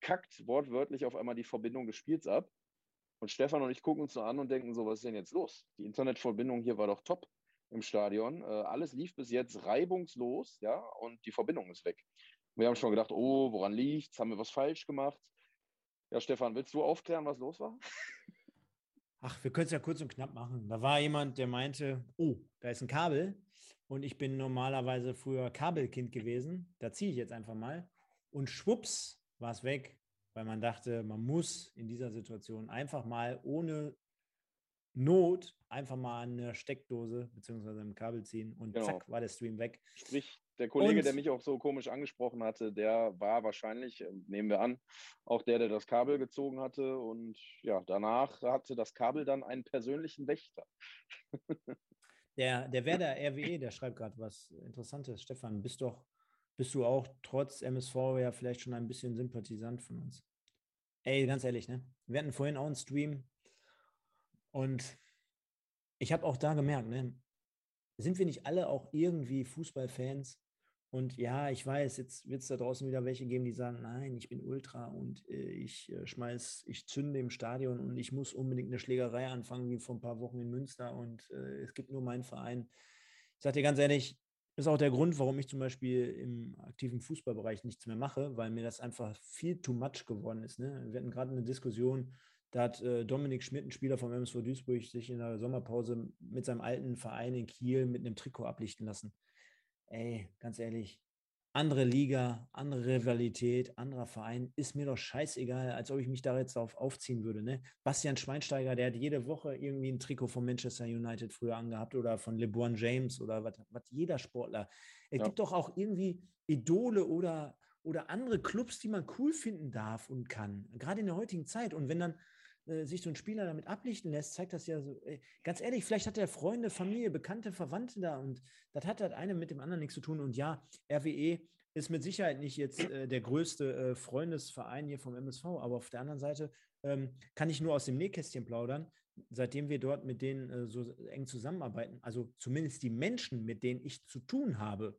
kackt wortwörtlich auf einmal die Verbindung des Spiels ab. Und Stefan und ich gucken uns nur an und denken so, was ist denn jetzt los? Die Internetverbindung hier war doch top im Stadion. Äh, alles lief bis jetzt reibungslos, ja, und die Verbindung ist weg. Wir haben schon gedacht, oh, woran liegt's? Haben wir was falsch gemacht? Ja, Stefan, willst du aufklären, was los war? Ach, wir können es ja kurz und knapp machen. Da war jemand, der meinte, oh, da ist ein Kabel und ich bin normalerweise früher Kabelkind gewesen. Da ziehe ich jetzt einfach mal. Und schwupps war es weg, weil man dachte, man muss in dieser Situation einfach mal ohne Not einfach mal eine Steckdose bzw. ein Kabel ziehen und genau. zack war der Stream weg. Sprich, der Kollege, und, der mich auch so komisch angesprochen hatte, der war wahrscheinlich, äh, nehmen wir an, auch der, der das Kabel gezogen hatte. Und ja, danach hatte das Kabel dann einen persönlichen Wächter. [LAUGHS] der, der Werder RWE, der schreibt gerade was Interessantes. Stefan, bist doch, bist du auch trotz MSV ja vielleicht schon ein bisschen Sympathisant von uns? Ey, ganz ehrlich, ne? Wir hatten vorhin auch einen Stream und ich habe auch da gemerkt, ne? Sind wir nicht alle auch irgendwie Fußballfans? Und ja, ich weiß, jetzt wird es da draußen wieder welche geben, die sagen, nein, ich bin Ultra und äh, ich äh, schmeiß, ich zünde im Stadion und ich muss unbedingt eine Schlägerei anfangen, wie vor ein paar Wochen in Münster und äh, es gibt nur meinen Verein. Ich sage dir ganz ehrlich, ist auch der Grund, warum ich zum Beispiel im aktiven Fußballbereich nichts mehr mache, weil mir das einfach viel too much geworden ist. Ne? Wir hatten gerade eine Diskussion, da hat äh, Dominik Schmidt, ein Spieler vom MSV Duisburg, sich in der Sommerpause mit seinem alten Verein in Kiel mit einem Trikot ablichten lassen ey, ganz ehrlich, andere Liga, andere Rivalität, anderer Verein, ist mir doch scheißegal, als ob ich mich da jetzt darauf aufziehen würde. Ne? Bastian Schweinsteiger, der hat jede Woche irgendwie ein Trikot von Manchester United früher angehabt oder von LeBron James oder was, was jeder Sportler. Es ja. gibt doch auch irgendwie Idole oder, oder andere Clubs, die man cool finden darf und kann, gerade in der heutigen Zeit. Und wenn dann äh, sich so ein Spieler damit ablichten lässt, zeigt das ja so, ganz ehrlich, vielleicht hat er Freunde, Familie, Bekannte, Verwandte da und das hat das eine mit dem anderen nichts zu tun. Und ja, RWE ist mit Sicherheit nicht jetzt äh, der größte äh, Freundesverein hier vom MSV, aber auf der anderen Seite ähm, kann ich nur aus dem Nähkästchen plaudern. Seitdem wir dort mit denen äh, so eng zusammenarbeiten, also zumindest die Menschen, mit denen ich zu tun habe,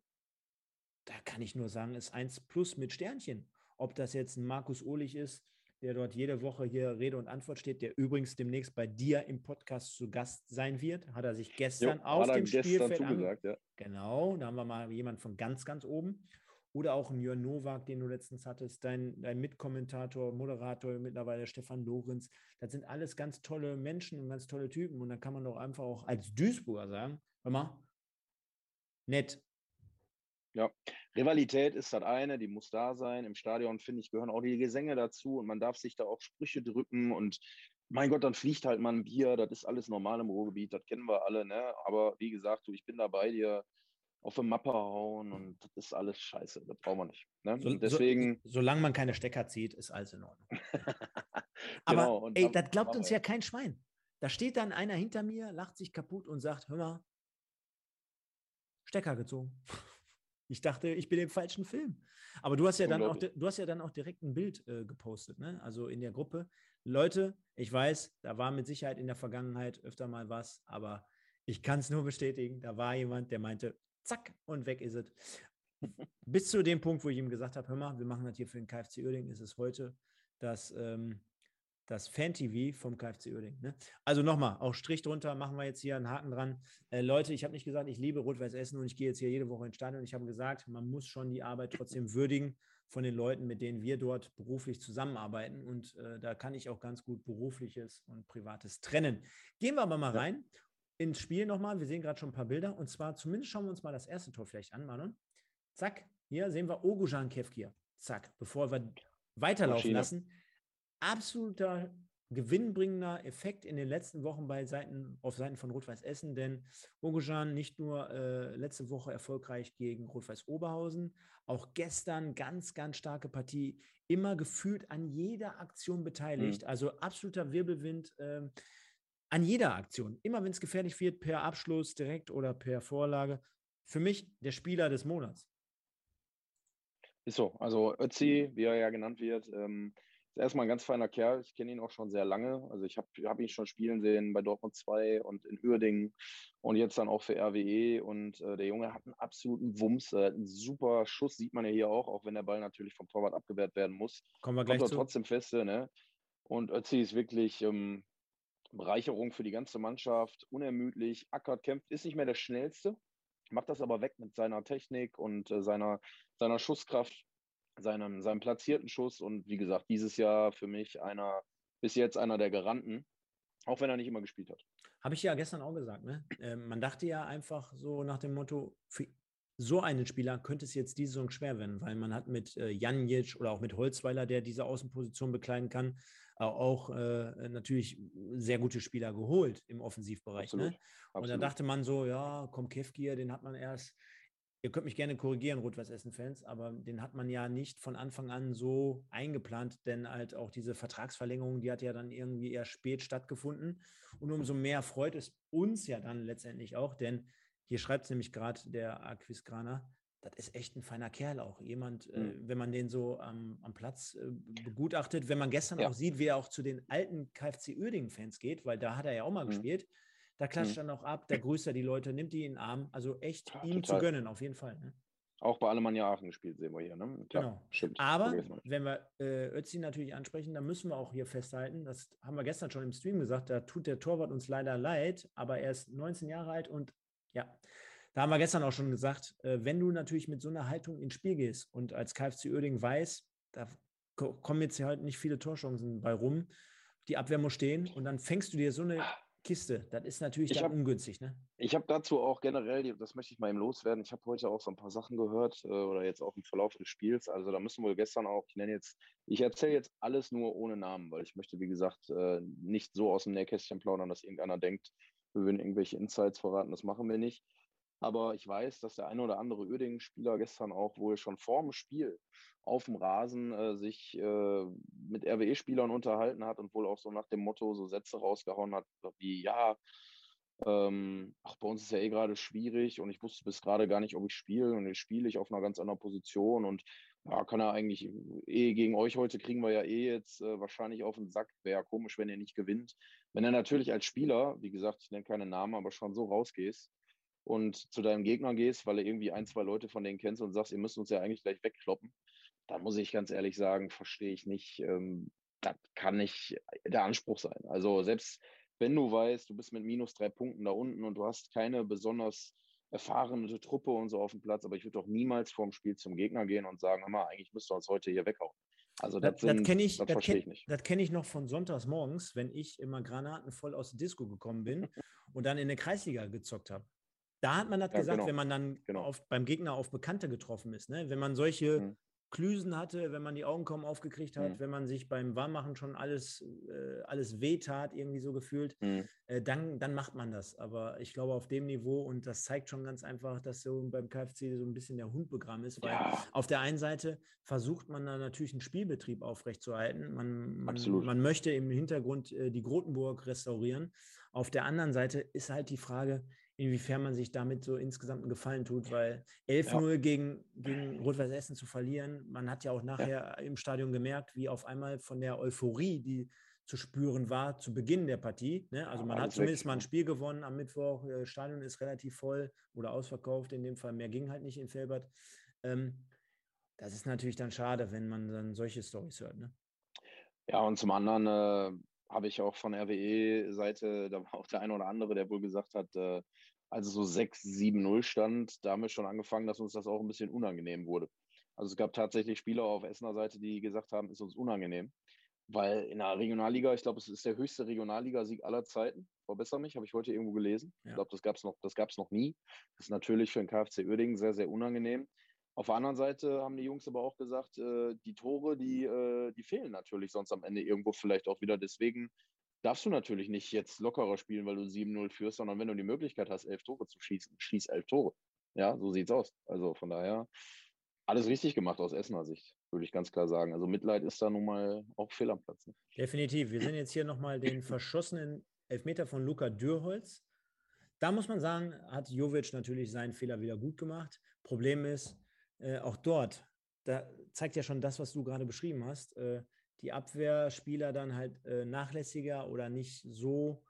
da kann ich nur sagen, ist eins plus mit Sternchen. Ob das jetzt ein Markus Ohlich ist, der dort jede Woche hier Rede und Antwort steht, der übrigens demnächst bei dir im Podcast zu Gast sein wird. Hat er sich gestern jo, auf dem Spielfeld zugesagt, ja. Genau, da haben wir mal jemanden von ganz, ganz oben. Oder auch ein Jörn Nowak, den du letztens hattest, dein, dein Mitkommentator, Moderator, mittlerweile Stefan Lorenz. Das sind alles ganz tolle Menschen und ganz tolle Typen. Und dann kann man doch einfach auch als Duisburger sagen, hör mal, nett. Ja, Rivalität ist das eine, die muss da sein. Im Stadion, finde ich, gehören auch die Gesänge dazu und man darf sich da auch Sprüche drücken und mein Gott, dann fliegt halt mal ein Bier, das ist alles normal im Ruhrgebiet, das kennen wir alle, ne? Aber wie gesagt, du, ich bin da bei dir auf eine Mappe hauen und das ist alles scheiße, das brauchen wir nicht. Ne? So, deswegen. So, solange man keine Stecker zieht, ist alles in Ordnung. [LAUGHS] Aber genau, ey, das glaubt uns ja kein Schwein. Da steht dann einer hinter mir, lacht sich kaputt und sagt, hör mal, Stecker gezogen. Ich dachte, ich bin im falschen Film. Aber du hast ja dann auch, du hast ja dann auch direkt ein Bild äh, gepostet, ne? Also in der Gruppe. Leute, ich weiß, da war mit Sicherheit in der Vergangenheit öfter mal was, aber ich kann es nur bestätigen, da war jemand, der meinte, zack, und weg ist es. Bis zu dem Punkt, wo ich ihm gesagt habe, hör mal, wir machen das hier für den KFC Uerdingen, ist es heute das, ähm, das Fan-TV vom KFC Uerdingen. Ne? Also nochmal, auch Strich drunter, machen wir jetzt hier einen Haken dran. Äh, Leute, ich habe nicht gesagt, ich liebe Rot-Weiß Essen und ich gehe jetzt hier jede Woche ins Stadion. Ich habe gesagt, man muss schon die Arbeit trotzdem würdigen von den Leuten, mit denen wir dort beruflich zusammenarbeiten. Und äh, da kann ich auch ganz gut berufliches und privates trennen. Gehen wir aber mal ja. rein ins Spiel nochmal. Wir sehen gerade schon ein paar Bilder. Und zwar, zumindest schauen wir uns mal das erste Tor vielleicht an, Manon. Zack, hier sehen wir Ogujan Kevkir. Zack, bevor wir weiterlaufen Maschine. lassen. Absoluter gewinnbringender Effekt in den letzten Wochen bei Seiten, auf Seiten von Rot-Weiß Essen, denn Ogojan nicht nur äh, letzte Woche erfolgreich gegen Rot-Weiß Oberhausen, auch gestern ganz, ganz starke Partie, immer gefühlt an jeder Aktion beteiligt, mhm. also absoluter Wirbelwind äh, an jeder Aktion, immer wenn es gefährlich wird, per Abschluss direkt oder per Vorlage. Für mich der Spieler des Monats. Ist so. Also Ötzi, wie er ja genannt wird, ähm, ist erstmal ein ganz feiner Kerl. Ich kenne ihn auch schon sehr lange. Also ich habe hab ihn schon spielen sehen bei Dortmund 2 und in Uerdingen und jetzt dann auch für RWE. Und äh, der Junge hat einen absoluten Wumms, äh, einen super Schuss, sieht man ja hier auch, auch wenn der Ball natürlich vom Torwart abgewehrt werden muss. Kommen wir gleich Kommt zu. trotzdem feste, ne? Und Ötzi ist wirklich ähm, Bereicherung für die ganze Mannschaft, unermüdlich, ackert, kämpft, ist nicht mehr der Schnellste, macht das aber weg mit seiner Technik und äh, seiner, seiner Schusskraft seinem, seinem platzierten Schuss und wie gesagt, dieses Jahr für mich einer, bis jetzt einer der Garanten, auch wenn er nicht immer gespielt hat. Habe ich ja gestern auch gesagt, ne? Äh, man dachte ja einfach so nach dem Motto, für so einen Spieler könnte es jetzt diese Saison schwer werden, weil man hat mit äh, Janjic oder auch mit Holzweiler, der diese Außenposition bekleiden kann, auch äh, natürlich sehr gute Spieler geholt im Offensivbereich. Ne? Absolut, ne? Und Absolut. da dachte man so, ja, komm, Kevkir, den hat man erst Ihr könnt mich gerne korrigieren, Rot-Weiß Essen-Fans, aber den hat man ja nicht von Anfang an so eingeplant, denn halt auch diese Vertragsverlängerung, die hat ja dann irgendwie eher spät stattgefunden. Und umso mehr freut es uns ja dann letztendlich auch, denn hier schreibt es nämlich gerade der Aquisgraner, das ist echt ein feiner Kerl auch. Jemand, mhm. äh, wenn man den so am, am Platz äh, begutachtet, wenn man gestern ja. auch sieht, wie er auch zu den alten KfC Uerdingen-Fans geht, weil da hat er ja auch mal mhm. gespielt da klatscht mhm. er noch ab, der grüßt er die Leute, nimmt die in den Arm. Also echt ja, ihm total. zu gönnen, auf jeden Fall. Ne? Auch bei Alemannia Aachen gespielt, sehen wir hier. Ne? Klar, genau. Stimmt. Aber wenn wir äh, Ötzi natürlich ansprechen, dann müssen wir auch hier festhalten, das haben wir gestern schon im Stream gesagt, da tut der Torwart uns leider leid, aber er ist 19 Jahre alt und ja, da haben wir gestern auch schon gesagt, äh, wenn du natürlich mit so einer Haltung ins Spiel gehst und als KFC Oerding weiß, da kommen jetzt halt nicht viele Torchancen bei rum, die Abwehr muss stehen und dann fängst du dir so eine Kiste. Das ist natürlich ich dann hab, ungünstig, ne? Ich habe dazu auch generell, das möchte ich mal eben loswerden, ich habe heute auch so ein paar Sachen gehört äh, oder jetzt auch im Verlauf des Spiels. Also da müssen wir gestern auch, ich nenne jetzt, ich erzähle jetzt alles nur ohne Namen, weil ich möchte, wie gesagt, äh, nicht so aus dem Nähkästchen plaudern, dass irgendeiner denkt, wir würden irgendwelche Insights verraten. Das machen wir nicht. Aber ich weiß, dass der eine oder andere Uerdingen-Spieler gestern auch wohl schon vor dem Spiel auf dem Rasen äh, sich äh, mit RWE-Spielern unterhalten hat und wohl auch so nach dem Motto so Sätze rausgehauen hat, wie ja, ähm, ach, bei uns ist ja eh gerade schwierig und ich wusste bis gerade gar nicht, ob ich spiele und jetzt spiele ich auf einer ganz anderen Position und ja, kann er eigentlich eh gegen euch heute kriegen wir ja eh jetzt äh, wahrscheinlich auf den Sack. Wäre ja komisch, wenn ihr nicht gewinnt. Wenn er natürlich als Spieler, wie gesagt, ich nenne keine Namen, aber schon so rausgehst, und zu deinem Gegner gehst, weil du irgendwie ein, zwei Leute von denen kennst und sagst, ihr müsst uns ja eigentlich gleich wegkloppen, da muss ich ganz ehrlich sagen, verstehe ich nicht, ähm, das kann nicht der Anspruch sein. Also selbst wenn du weißt, du bist mit minus drei Punkten da unten und du hast keine besonders erfahrene Truppe und so auf dem Platz, aber ich würde doch niemals vorm Spiel zum Gegner gehen und sagen, hör mal, eigentlich müsst ihr uns heute hier weghauen. Also das, das, das kenne ich, das, kenn, ich nicht. Das kenne ich noch von sonntags morgens, wenn ich immer granatenvoll aus der Disco gekommen bin [LAUGHS] und dann in der Kreisliga gezockt habe. Da hat man das ja, gesagt, genau. wenn man dann genau. auf, beim Gegner auf Bekannte getroffen ist. Ne? Wenn man solche mhm. Klüsen hatte, wenn man die Augen kaum aufgekriegt hat, mhm. wenn man sich beim Warmmachen schon alles, äh, alles wehtat, irgendwie so gefühlt, mhm. äh, dann, dann macht man das. Aber ich glaube, auf dem Niveau, und das zeigt schon ganz einfach, dass so beim KFC so ein bisschen der Hund begraben ist, weil ja. auf der einen Seite versucht man da natürlich einen Spielbetrieb aufrechtzuerhalten. Man, man, man möchte im Hintergrund äh, die Grotenburg restaurieren. Auf der anderen Seite ist halt die Frage, inwiefern man sich damit so insgesamt einen Gefallen tut, weil 11-0 ja. gegen, gegen Rot-Weiß Essen zu verlieren, man hat ja auch nachher ja. im Stadion gemerkt, wie auf einmal von der Euphorie, die zu spüren war zu Beginn der Partie. Ne? Also man hat zumindest mal ein Spiel gewonnen am Mittwoch, äh, Stadion ist relativ voll oder ausverkauft, in dem Fall mehr ging halt nicht in Felbert. Ähm, das ist natürlich dann schade, wenn man dann solche Storys hört. Ne? Ja, und zum anderen äh, habe ich auch von RWE-Seite, da war auch der eine oder andere, der wohl gesagt hat, äh, als es so 6, 7, 0 stand, da haben wir schon angefangen, dass uns das auch ein bisschen unangenehm wurde. Also es gab tatsächlich Spieler auf Essener Seite, die gesagt haben, ist uns unangenehm. Weil in der Regionalliga, ich glaube, es ist der höchste Regionalligasieg aller Zeiten. Verbessere mich, habe ich heute irgendwo gelesen. Ja. Ich glaube, das gab es noch, noch nie. Das ist natürlich für den KfC Uerdingen sehr, sehr unangenehm. Auf der anderen Seite haben die Jungs aber auch gesagt, äh, die Tore, die, äh, die fehlen natürlich sonst am Ende irgendwo vielleicht auch wieder. Deswegen darfst du natürlich nicht jetzt lockerer spielen, weil du 7-0 führst, sondern wenn du die Möglichkeit hast, elf Tore zu schießen, schieß elf Tore. Ja, so sieht's aus. Also von daher alles richtig gemacht aus Essener Sicht, würde ich ganz klar sagen. Also Mitleid ist da nun mal auch fehl am Platz. Ne? Definitiv. Wir sehen jetzt hier nochmal den verschossenen Elfmeter von Luca Dürholz. Da muss man sagen, hat Jovic natürlich seinen Fehler wieder gut gemacht. Problem ist, äh, auch dort, da zeigt ja schon das, was du gerade beschrieben hast, äh, die Abwehrspieler dann halt äh, nachlässiger oder nicht so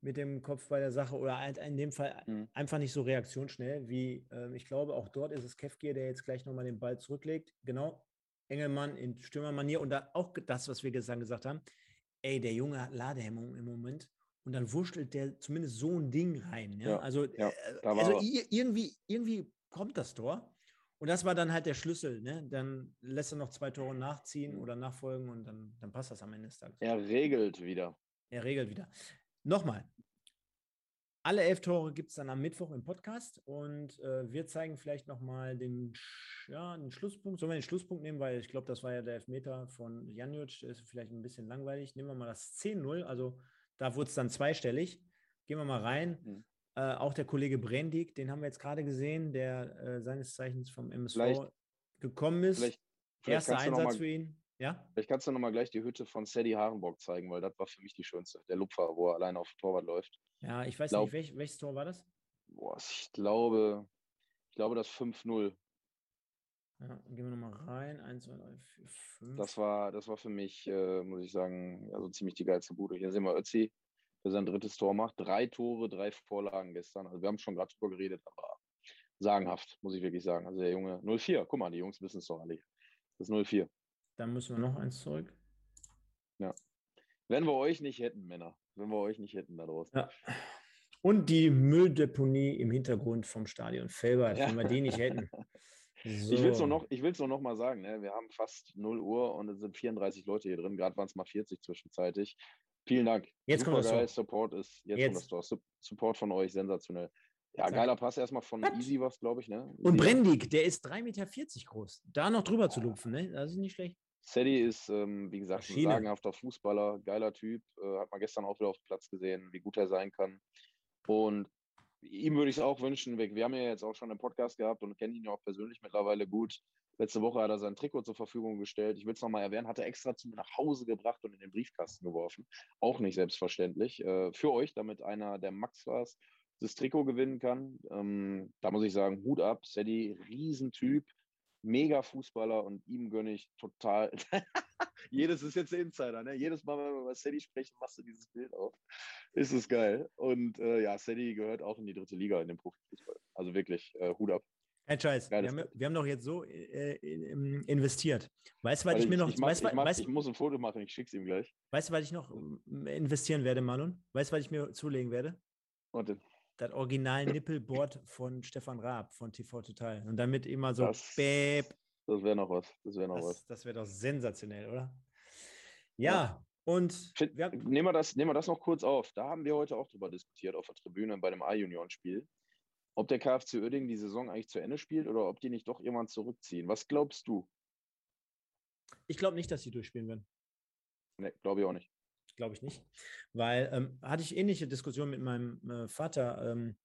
mit dem Kopf bei der Sache oder halt in dem Fall mhm. einfach nicht so reaktionsschnell, wie ähm, ich glaube, auch dort ist es Kefgier, der jetzt gleich nochmal den Ball zurücklegt. Genau, Engelmann in Stürmermanier und da auch das, was wir gestern gesagt haben, ey, der Junge hat Ladehemmung im Moment und dann wurschtelt der zumindest so ein Ding rein. Ja? ja also, ja, äh, also irgendwie, irgendwie kommt das Tor. Und das war dann halt der Schlüssel. Ne? Dann lässt er noch zwei Tore nachziehen oder nachfolgen und dann, dann passt das am Ende des Tages. Er regelt wieder. Er regelt wieder. Nochmal. Alle elf Tore gibt es dann am Mittwoch im Podcast und äh, wir zeigen vielleicht nochmal den, ja, den Schlusspunkt. Sollen wir den Schlusspunkt nehmen, weil ich glaube, das war ja der Elfmeter von Janjuc, ist vielleicht ein bisschen langweilig. Nehmen wir mal das 10-0, also da wurde es dann zweistellig. Gehen wir mal rein. Mhm. Äh, auch der Kollege Brendig, den haben wir jetzt gerade gesehen, der äh, seines Zeichens vom MSV vielleicht, gekommen ist. Vielleicht, vielleicht Erster Einsatz mal, für ihn. Ja? Vielleicht kannst du nochmal gleich die Hütte von Sadie Harenbock zeigen, weil das war für mich die schönste. Der Lupfer, wo er alleine auf dem Torwart läuft. Ja, ich weiß glaub, nicht, welch, welches Tor war das? Boah, ich glaube, ich glaube das 5-0. Ja, gehen wir nochmal rein. 1, 2, 3, 4, 5. Das war, das war für mich, äh, muss ich sagen, also ziemlich die geilste Bude. Hier sehen wir Ötzi, der sein drittes Tor macht. Drei Tore, drei Vorlagen gestern. Also wir haben schon gerade drüber geredet, aber sagenhaft, muss ich wirklich sagen. Also der Junge 04, guck mal, die Jungs wissen es doch alle. Das ist 04. Dann müssen wir noch eins zurück. Ja. Wenn wir euch nicht hätten, Männer. Wenn wir euch nicht hätten da draußen. Ja. Und die Mülldeponie im Hintergrund vom Stadion Felbert, ja. wenn wir die nicht hätten. [LAUGHS] So. Ich will es nur noch, noch mal sagen, ne? wir haben fast 0 Uhr und es sind 34 Leute hier drin, gerade waren es mal 40 zwischenzeitig. Vielen Dank. Jetzt Super kommt das geil. Support ist jetzt, jetzt. kommt das Tor. Support von euch sensationell. Ja, Zack. geiler Pass erstmal von Was? Easy was, glaube ich. Ne? Und Brendig, der ist 3,40 Meter groß. Da noch drüber zu lupfen, ne? das ist nicht schlecht. Sadie ist, ähm, wie gesagt, ein sagenhafter Fußballer, geiler Typ. Äh, hat man gestern auch wieder auf dem Platz gesehen, wie gut er sein kann. Und ihm würde ich es auch wünschen. Wir haben ja jetzt auch schon einen Podcast gehabt und kennen ihn ja auch persönlich mittlerweile gut. Letzte Woche hat er sein Trikot zur Verfügung gestellt. Ich will es nochmal erwähnen, hat er extra zu mir nach Hause gebracht und in den Briefkasten geworfen. Auch nicht selbstverständlich. Äh, für euch, damit einer der Max war das Trikot gewinnen kann. Ähm, da muss ich sagen, Hut ab. Sadie, Riesentyp, mega Fußballer und ihm gönne ich total. [LAUGHS] Jedes ist jetzt der Insider, ne? Jedes Mal, wenn wir über Sadie sprechen, machst du dieses Bild auf. Ist es geil. Und äh, ja, Sadie gehört auch in die dritte Liga in dem Profifußball. Also wirklich, äh, Hut ab. Kein Scheiß. Wir haben, wir haben, doch jetzt so äh, investiert. Weißt du, was ich, ich mir noch. Ich, mach, weißt, ich, mach, weißt, ich muss ein Foto machen, ich schicke es ihm gleich. Weißt du, was ich noch investieren werde, Marlon? Weißt du, was ich mir zulegen werde? Warte. Das Original Nippelboard von Stefan Raab von TV Total. Und damit immer so. Das, Bäb. das wäre noch was. Das wäre noch das, was. Das wäre doch sensationell, oder? Ja. ja. Und Find, nehmen, wir das, nehmen wir das noch kurz auf. Da haben wir heute auch drüber diskutiert auf der Tribüne bei dem A-Junioren-Spiel ob der KfC Oerding die Saison eigentlich zu Ende spielt oder ob die nicht doch jemand zurückziehen. Was glaubst du? Ich glaube nicht, dass sie durchspielen werden. Nee, glaube ich auch nicht. Glaube ich nicht. Weil ähm, hatte ich ähnliche Diskussionen mit meinem äh, Vater ähm,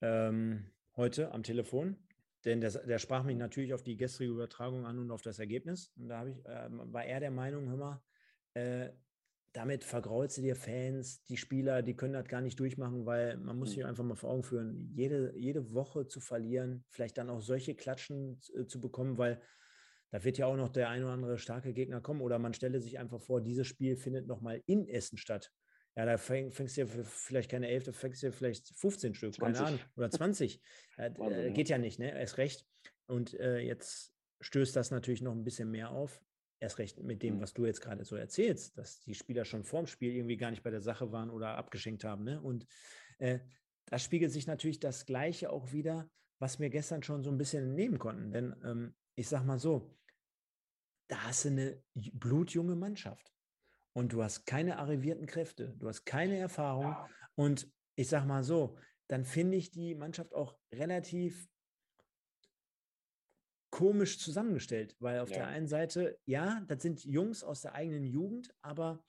ähm, heute am Telefon. Denn der, der, sprach mich natürlich auf die gestrige Übertragung an und auf das Ergebnis. Und da ich, äh, war er der Meinung, hör mal, äh, damit vergraulst du dir Fans, die Spieler, die können das gar nicht durchmachen, weil man muss sich mhm. einfach mal vor Augen führen, jede, jede Woche zu verlieren, vielleicht dann auch solche Klatschen äh, zu bekommen, weil da wird ja auch noch der ein oder andere starke Gegner kommen oder man stelle sich einfach vor, dieses Spiel findet nochmal in Essen statt. Ja, da fäng, fängst du ja vielleicht keine 11, da fängst du ja vielleicht 15 Stück, 20. keine Ahnung, oder 20. [LAUGHS] äh, Wahnsinn, geht ja nicht, ne? Erst recht. Und äh, jetzt stößt das natürlich noch ein bisschen mehr auf. Erst recht mit dem, mhm. was du jetzt gerade so erzählst, dass die Spieler schon vorm Spiel irgendwie gar nicht bei der Sache waren oder abgeschenkt haben. Ne? Und äh, da spiegelt sich natürlich das Gleiche auch wieder, was wir gestern schon so ein bisschen nehmen konnten. Denn ähm, ich sag mal so, da hast du eine blutjunge Mannschaft und du hast keine arrivierten Kräfte, du hast keine Erfahrung und ich sag mal so, dann finde ich die Mannschaft auch relativ komisch zusammengestellt, weil auf ja. der einen Seite, ja, das sind Jungs aus der eigenen Jugend, aber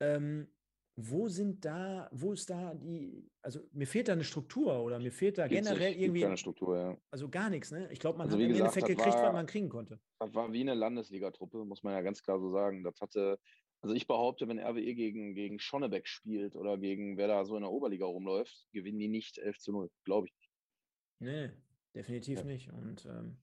ähm, wo sind da, wo ist da die, also mir fehlt da eine Struktur oder mir fehlt da Gibt's generell nicht, irgendwie. Keine Struktur, ja. Also gar nichts, ne? Ich glaube, man also hat im gesagt, Endeffekt gekriegt, war, was man kriegen konnte. Das war wie eine Landesligatruppe, muss man ja ganz klar so sagen. Das hatte, also ich behaupte, wenn RWE gegen, gegen Schonnebeck spielt oder gegen wer da so in der Oberliga rumläuft, gewinnen die nicht 11 zu 0, glaube ich nicht. Nee, definitiv ja. nicht. Und ähm,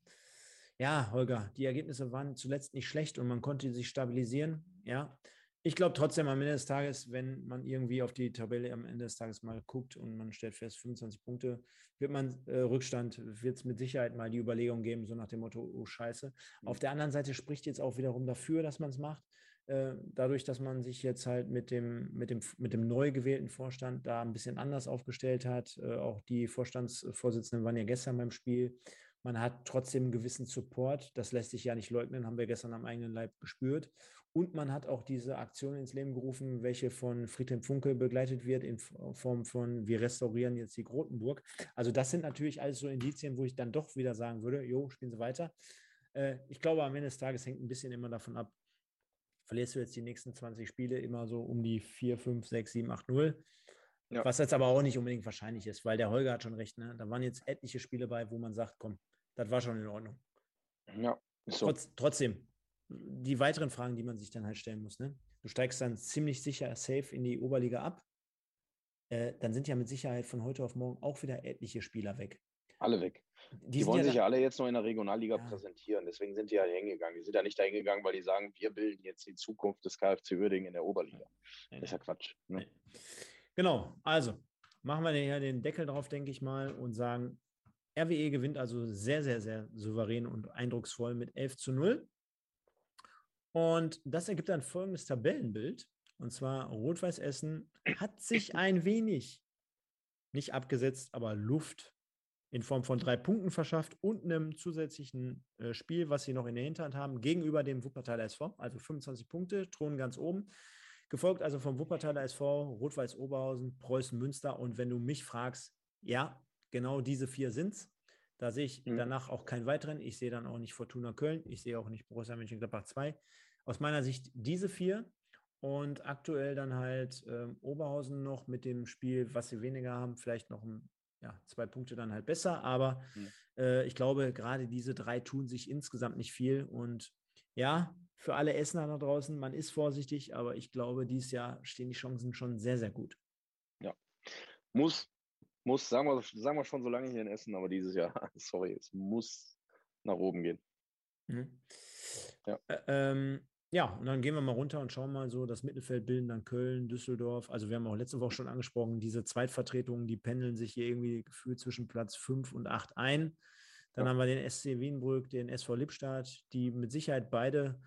ja, Holger, die Ergebnisse waren zuletzt nicht schlecht und man konnte sich stabilisieren. Ja, ich glaube trotzdem am Ende des Tages, wenn man irgendwie auf die Tabelle am Ende des Tages mal guckt und man stellt fest, 25 Punkte, wird man äh, Rückstand, wird es mit Sicherheit mal die Überlegung geben, so nach dem Motto, oh Scheiße. Mhm. Auf der anderen Seite spricht jetzt auch wiederum dafür, dass man es macht. Äh, dadurch, dass man sich jetzt halt mit dem, mit, dem, mit dem neu gewählten Vorstand da ein bisschen anders aufgestellt hat. Äh, auch die Vorstandsvorsitzenden waren ja gestern beim Spiel. Man hat trotzdem einen gewissen Support. Das lässt sich ja nicht leugnen, haben wir gestern am eigenen Leib gespürt. Und man hat auch diese Aktion ins Leben gerufen, welche von Friedhelm Funke begleitet wird in Form von wir restaurieren jetzt die Grotenburg. Also das sind natürlich alles so Indizien, wo ich dann doch wieder sagen würde, jo, spielen Sie weiter. Äh, ich glaube, am Ende des Tages hängt ein bisschen immer davon ab, verlierst du jetzt die nächsten 20 Spiele immer so um die 4, 5, 6, 7, 8, 0. Ja. Was jetzt aber auch nicht unbedingt wahrscheinlich ist, weil der Holger hat schon recht. Ne? Da waren jetzt etliche Spiele bei, wo man sagt, komm, das war schon in Ordnung. Ja, so. Trotz, trotzdem, die weiteren Fragen, die man sich dann halt stellen muss. Ne? Du steigst dann ziemlich sicher safe in die Oberliga ab. Äh, dann sind ja mit Sicherheit von heute auf morgen auch wieder etliche Spieler weg. Alle weg. Die, die wollen ja sich ja alle jetzt noch in der Regionalliga ja. präsentieren. Deswegen sind die ja hingegangen. Die sind ja nicht da hingegangen, weil die sagen, wir bilden jetzt die Zukunft des KfC Würding in der Oberliga. Nee, das ist ja Quatsch. Ne? Genau. Also machen wir hier den Deckel drauf, denke ich mal, und sagen, RWE gewinnt also sehr, sehr, sehr souverän und eindrucksvoll mit 11 zu 0. Und das ergibt ein folgendes Tabellenbild. Und zwar Rot-Weiß Essen hat sich ein wenig, nicht abgesetzt, aber Luft in Form von drei Punkten verschafft und einem zusätzlichen äh, Spiel, was sie noch in der Hinterhand haben, gegenüber dem Wuppertaler SV. Also 25 Punkte, thronen ganz oben. Gefolgt also vom Wuppertaler SV, Rot-Weiß Oberhausen, Preußen Münster. Und wenn du mich fragst, ja, genau diese vier sind es. Da sehe ich mhm. danach auch keinen weiteren. Ich sehe dann auch nicht Fortuna Köln. Ich sehe auch nicht Borussia Mönchengladbach 2. Aus meiner Sicht diese vier und aktuell dann halt ähm, Oberhausen noch mit dem Spiel, was sie weniger haben, vielleicht noch ein, ja, zwei Punkte dann halt besser. Aber mhm. äh, ich glaube, gerade diese drei tun sich insgesamt nicht viel. Und ja, für alle Essener da draußen, man ist vorsichtig, aber ich glaube, dieses Jahr stehen die Chancen schon sehr, sehr gut. Ja, muss muss, sagen wir, sagen wir schon so lange hier in Essen, aber dieses Jahr, [LAUGHS] sorry, es muss nach oben gehen. Mhm. Ja. ähm, ja, und dann gehen wir mal runter und schauen mal so, das Mittelfeld bilden dann Köln, Düsseldorf. Also wir haben auch letzte Woche schon angesprochen, diese Zweitvertretungen, die pendeln sich hier irgendwie gefühlt zwischen Platz 5 und 8 ein. Dann ja. haben wir den SC Wienbrück, den SV Lippstadt, die mit Sicherheit beide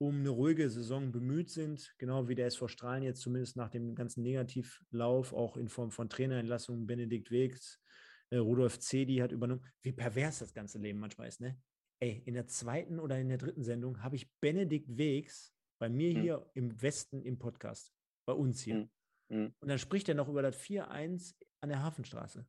um eine ruhige Saison bemüht sind, genau wie der SV Strahlen jetzt zumindest nach dem ganzen Negativlauf, auch in Form von Trainerentlassungen, Benedikt Wegs, äh, Rudolf Zedi hat übernommen. Wie pervers das ganze Leben manchmal ist, ne? Ey, in der zweiten oder in der dritten Sendung habe ich Benedikt Wegs bei mir mhm. hier im Westen im Podcast, bei uns hier. Mhm. Und dann spricht er noch über das 4-1 an der Hafenstraße.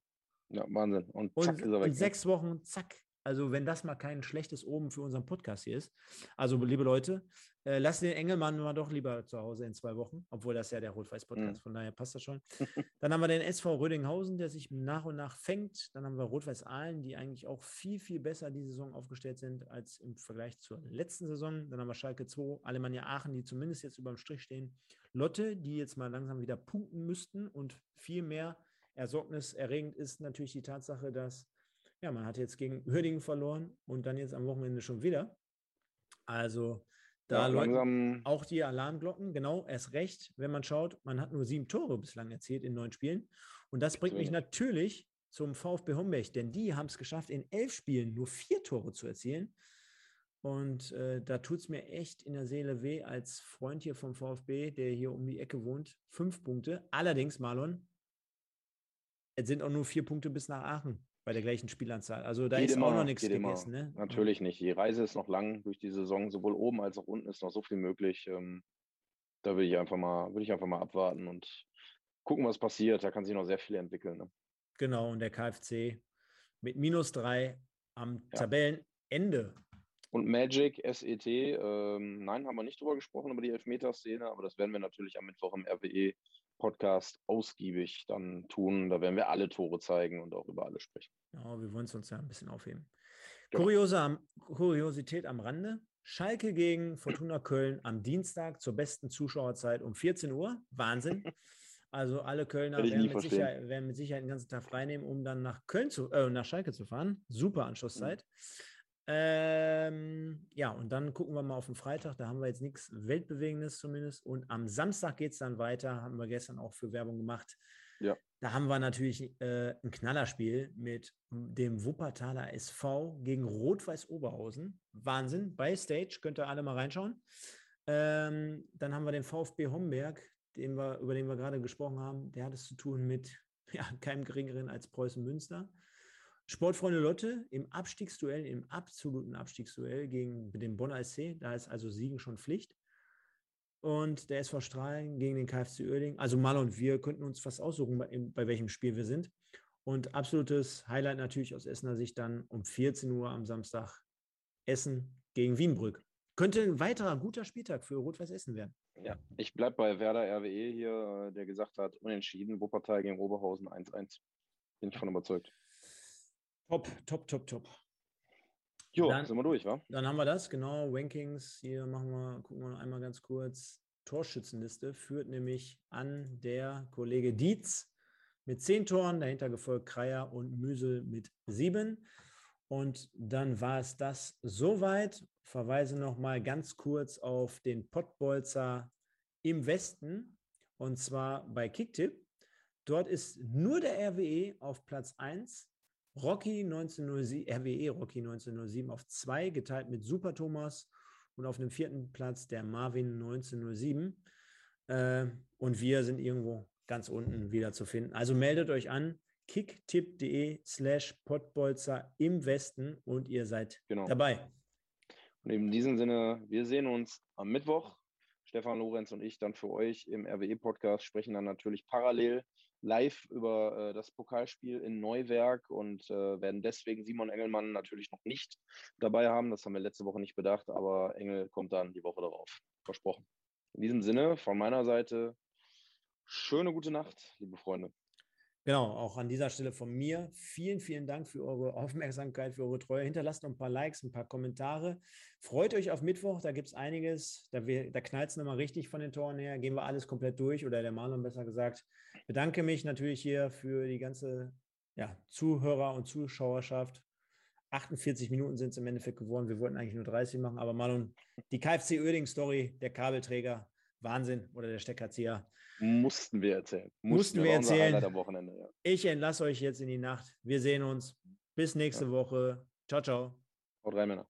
Ja, Wahnsinn. Und, zack, und, ist er weg. In ne? sechs Wochen, zack, also, wenn das mal kein schlechtes Oben für unseren Podcast hier ist. Also, liebe Leute, äh, lasst den Engelmann mal doch lieber zu Hause in zwei Wochen, obwohl das ja der Rot-Weiß-Podcast, mhm. von daher passt das schon. Dann haben wir den SV Rödinghausen, der sich nach und nach fängt. Dann haben wir Rot-Weiß-Aalen, die eigentlich auch viel, viel besser die Saison aufgestellt sind als im Vergleich zur letzten Saison. Dann haben wir Schalke 2, Alemannia Aachen, die zumindest jetzt über dem Strich stehen. Lotte, die jetzt mal langsam wieder punkten müssten und viel mehr ersorgniserregend ist natürlich die Tatsache, dass ja, man hat jetzt gegen Hürdingen verloren und dann jetzt am Wochenende schon wieder. Also da ja, läuten auch die Alarmglocken, genau, erst recht, wenn man schaut, man hat nur sieben Tore bislang erzielt in neun Spielen. Und das bringt mich natürlich zum VfB Homberg, denn die haben es geschafft, in elf Spielen nur vier Tore zu erzielen. Und äh, da tut es mir echt in der Seele weh, als Freund hier vom VfB, der hier um die Ecke wohnt, fünf Punkte. Allerdings, Marlon, es sind auch nur vier Punkte bis nach Aachen bei der gleichen Spielanzahl. Also da geht ist immer, auch noch nichts gegessen. Ne? Natürlich nicht. Die Reise ist noch lang durch die Saison, sowohl oben als auch unten ist noch so viel möglich. Ähm, da würde ich einfach mal, würde ich einfach mal abwarten und gucken, was passiert. Da kann sich noch sehr viel entwickeln. Ne? Genau, und der KfC mit minus drei am ja. Tabellenende. Und Magic, SET, ähm, nein, haben wir nicht drüber gesprochen, über die Elfmeter-Szene, aber das werden wir natürlich am Mittwoch im RWE Podcast ausgiebig dann tun. Da werden wir alle Tore zeigen und auch über alle sprechen. Ja, wir wollen es uns ja ein bisschen aufheben. Genau. Kuriose Kuriosität am Rande. Schalke gegen Fortuna Köln am Dienstag zur besten Zuschauerzeit um 14 Uhr. Wahnsinn. [LAUGHS] Also alle Kölner werden mit, Sicherheit, werden mit, Sicherheit, den ganzen Tag freinehmen, um dann nach Köln zu, äh, nach Schalke zu fahren. Super Anschlusszeit. Mhm. Ähm, ja, und dann gucken wir mal auf den Freitag. Da haben wir jetzt nichts Weltbewegendes zumindest. Und am Samstag geht es dann weiter. Haben wir gestern auch für Werbung gemacht. Ja. Da haben wir natürlich äh, ein Knallerspiel mit dem Wuppertaler SV gegen Rot-Weiß Oberhausen. Wahnsinn. Bei Stage könnt ihr alle mal reinschauen. Ähm, dann haben wir den VfB Homberg, den wir, über den wir gerade gesprochen haben. Der hat es zu tun mit ja, keinem geringeren als Preußen Münster. Sportfreunde Lotte im Abstiegsduell, im absoluten Abstiegsduell gegen den Bonner SC. Da ist also Siegen schon Pflicht. Und der SV Strahlen gegen den KfC Oerding. Also Mal und wir könnten uns fast aussuchen, bei, bei welchem Spiel wir sind. Und absolutes Highlight natürlich aus Essener Sicht dann um 14 Uhr am Samstag Essen gegen Wienbrück. Könnte ein weiterer guter Spieltag für Rot-Weiß Essen werden. Ja, ich bleibe bei Werder RWE hier, der gesagt hat, unentschieden, Wuppertal gegen Oberhausen 1-1. Bin ich von überzeugt. Top, top, top, top. Jo, dann, sind wir durch, wa? Dann haben wir das, genau. Rankings. Hier machen wir, gucken wir noch einmal ganz kurz. Torschützenliste führt nämlich an der Kollege Dietz mit zehn Toren, dahinter gefolgt Kreier und Müsel mit sieben. Und dann war es das soweit. Verweise nochmal ganz kurz auf den Pottbolzer im Westen und zwar bei Kicktip. Dort ist nur der RWE auf Platz 1 Rocky 1907, RWE Rocky 1907 auf 2, geteilt mit Super Thomas und auf dem vierten Platz der Marvin 1907. Äh, und wir sind irgendwo ganz unten wieder zu finden. Also meldet euch an, kicktipp.de slash potbolzer im Westen und ihr seid genau. dabei. Und in diesem Sinne, wir sehen uns am Mittwoch. Stefan Lorenz und ich dann für euch im RWE-Podcast sprechen dann natürlich parallel live über äh, das Pokalspiel in Neuwerk und äh, werden deswegen Simon Engelmann natürlich noch nicht dabei haben. Das haben wir letzte Woche nicht bedacht, aber Engel kommt dann die Woche darauf. Versprochen. In diesem Sinne, von meiner Seite, schöne gute Nacht, liebe Freunde. Genau, auch an dieser Stelle von mir vielen, vielen Dank für eure Aufmerksamkeit, für eure Treue. Hinterlasst noch ein paar Likes, ein paar Kommentare. Freut euch auf Mittwoch, da gibt es einiges. Da, da knallt es nochmal richtig von den Toren her. Gehen wir alles komplett durch oder der Marlon besser gesagt. Bedanke mich natürlich hier für die ganze ja, Zuhörer- und Zuschauerschaft. 48 Minuten sind es im Endeffekt geworden. Wir wollten eigentlich nur 30 machen, aber Marlon, die KfC Oerding-Story, der Kabelträger, Wahnsinn oder der Steckerzieher. Mussten wir erzählen. Mussten, Mussten wir erzählen. Ja. Ich entlasse euch jetzt in die Nacht. Wir sehen uns. Bis nächste ja. Woche. Ciao, ciao. Haut rein, Männer.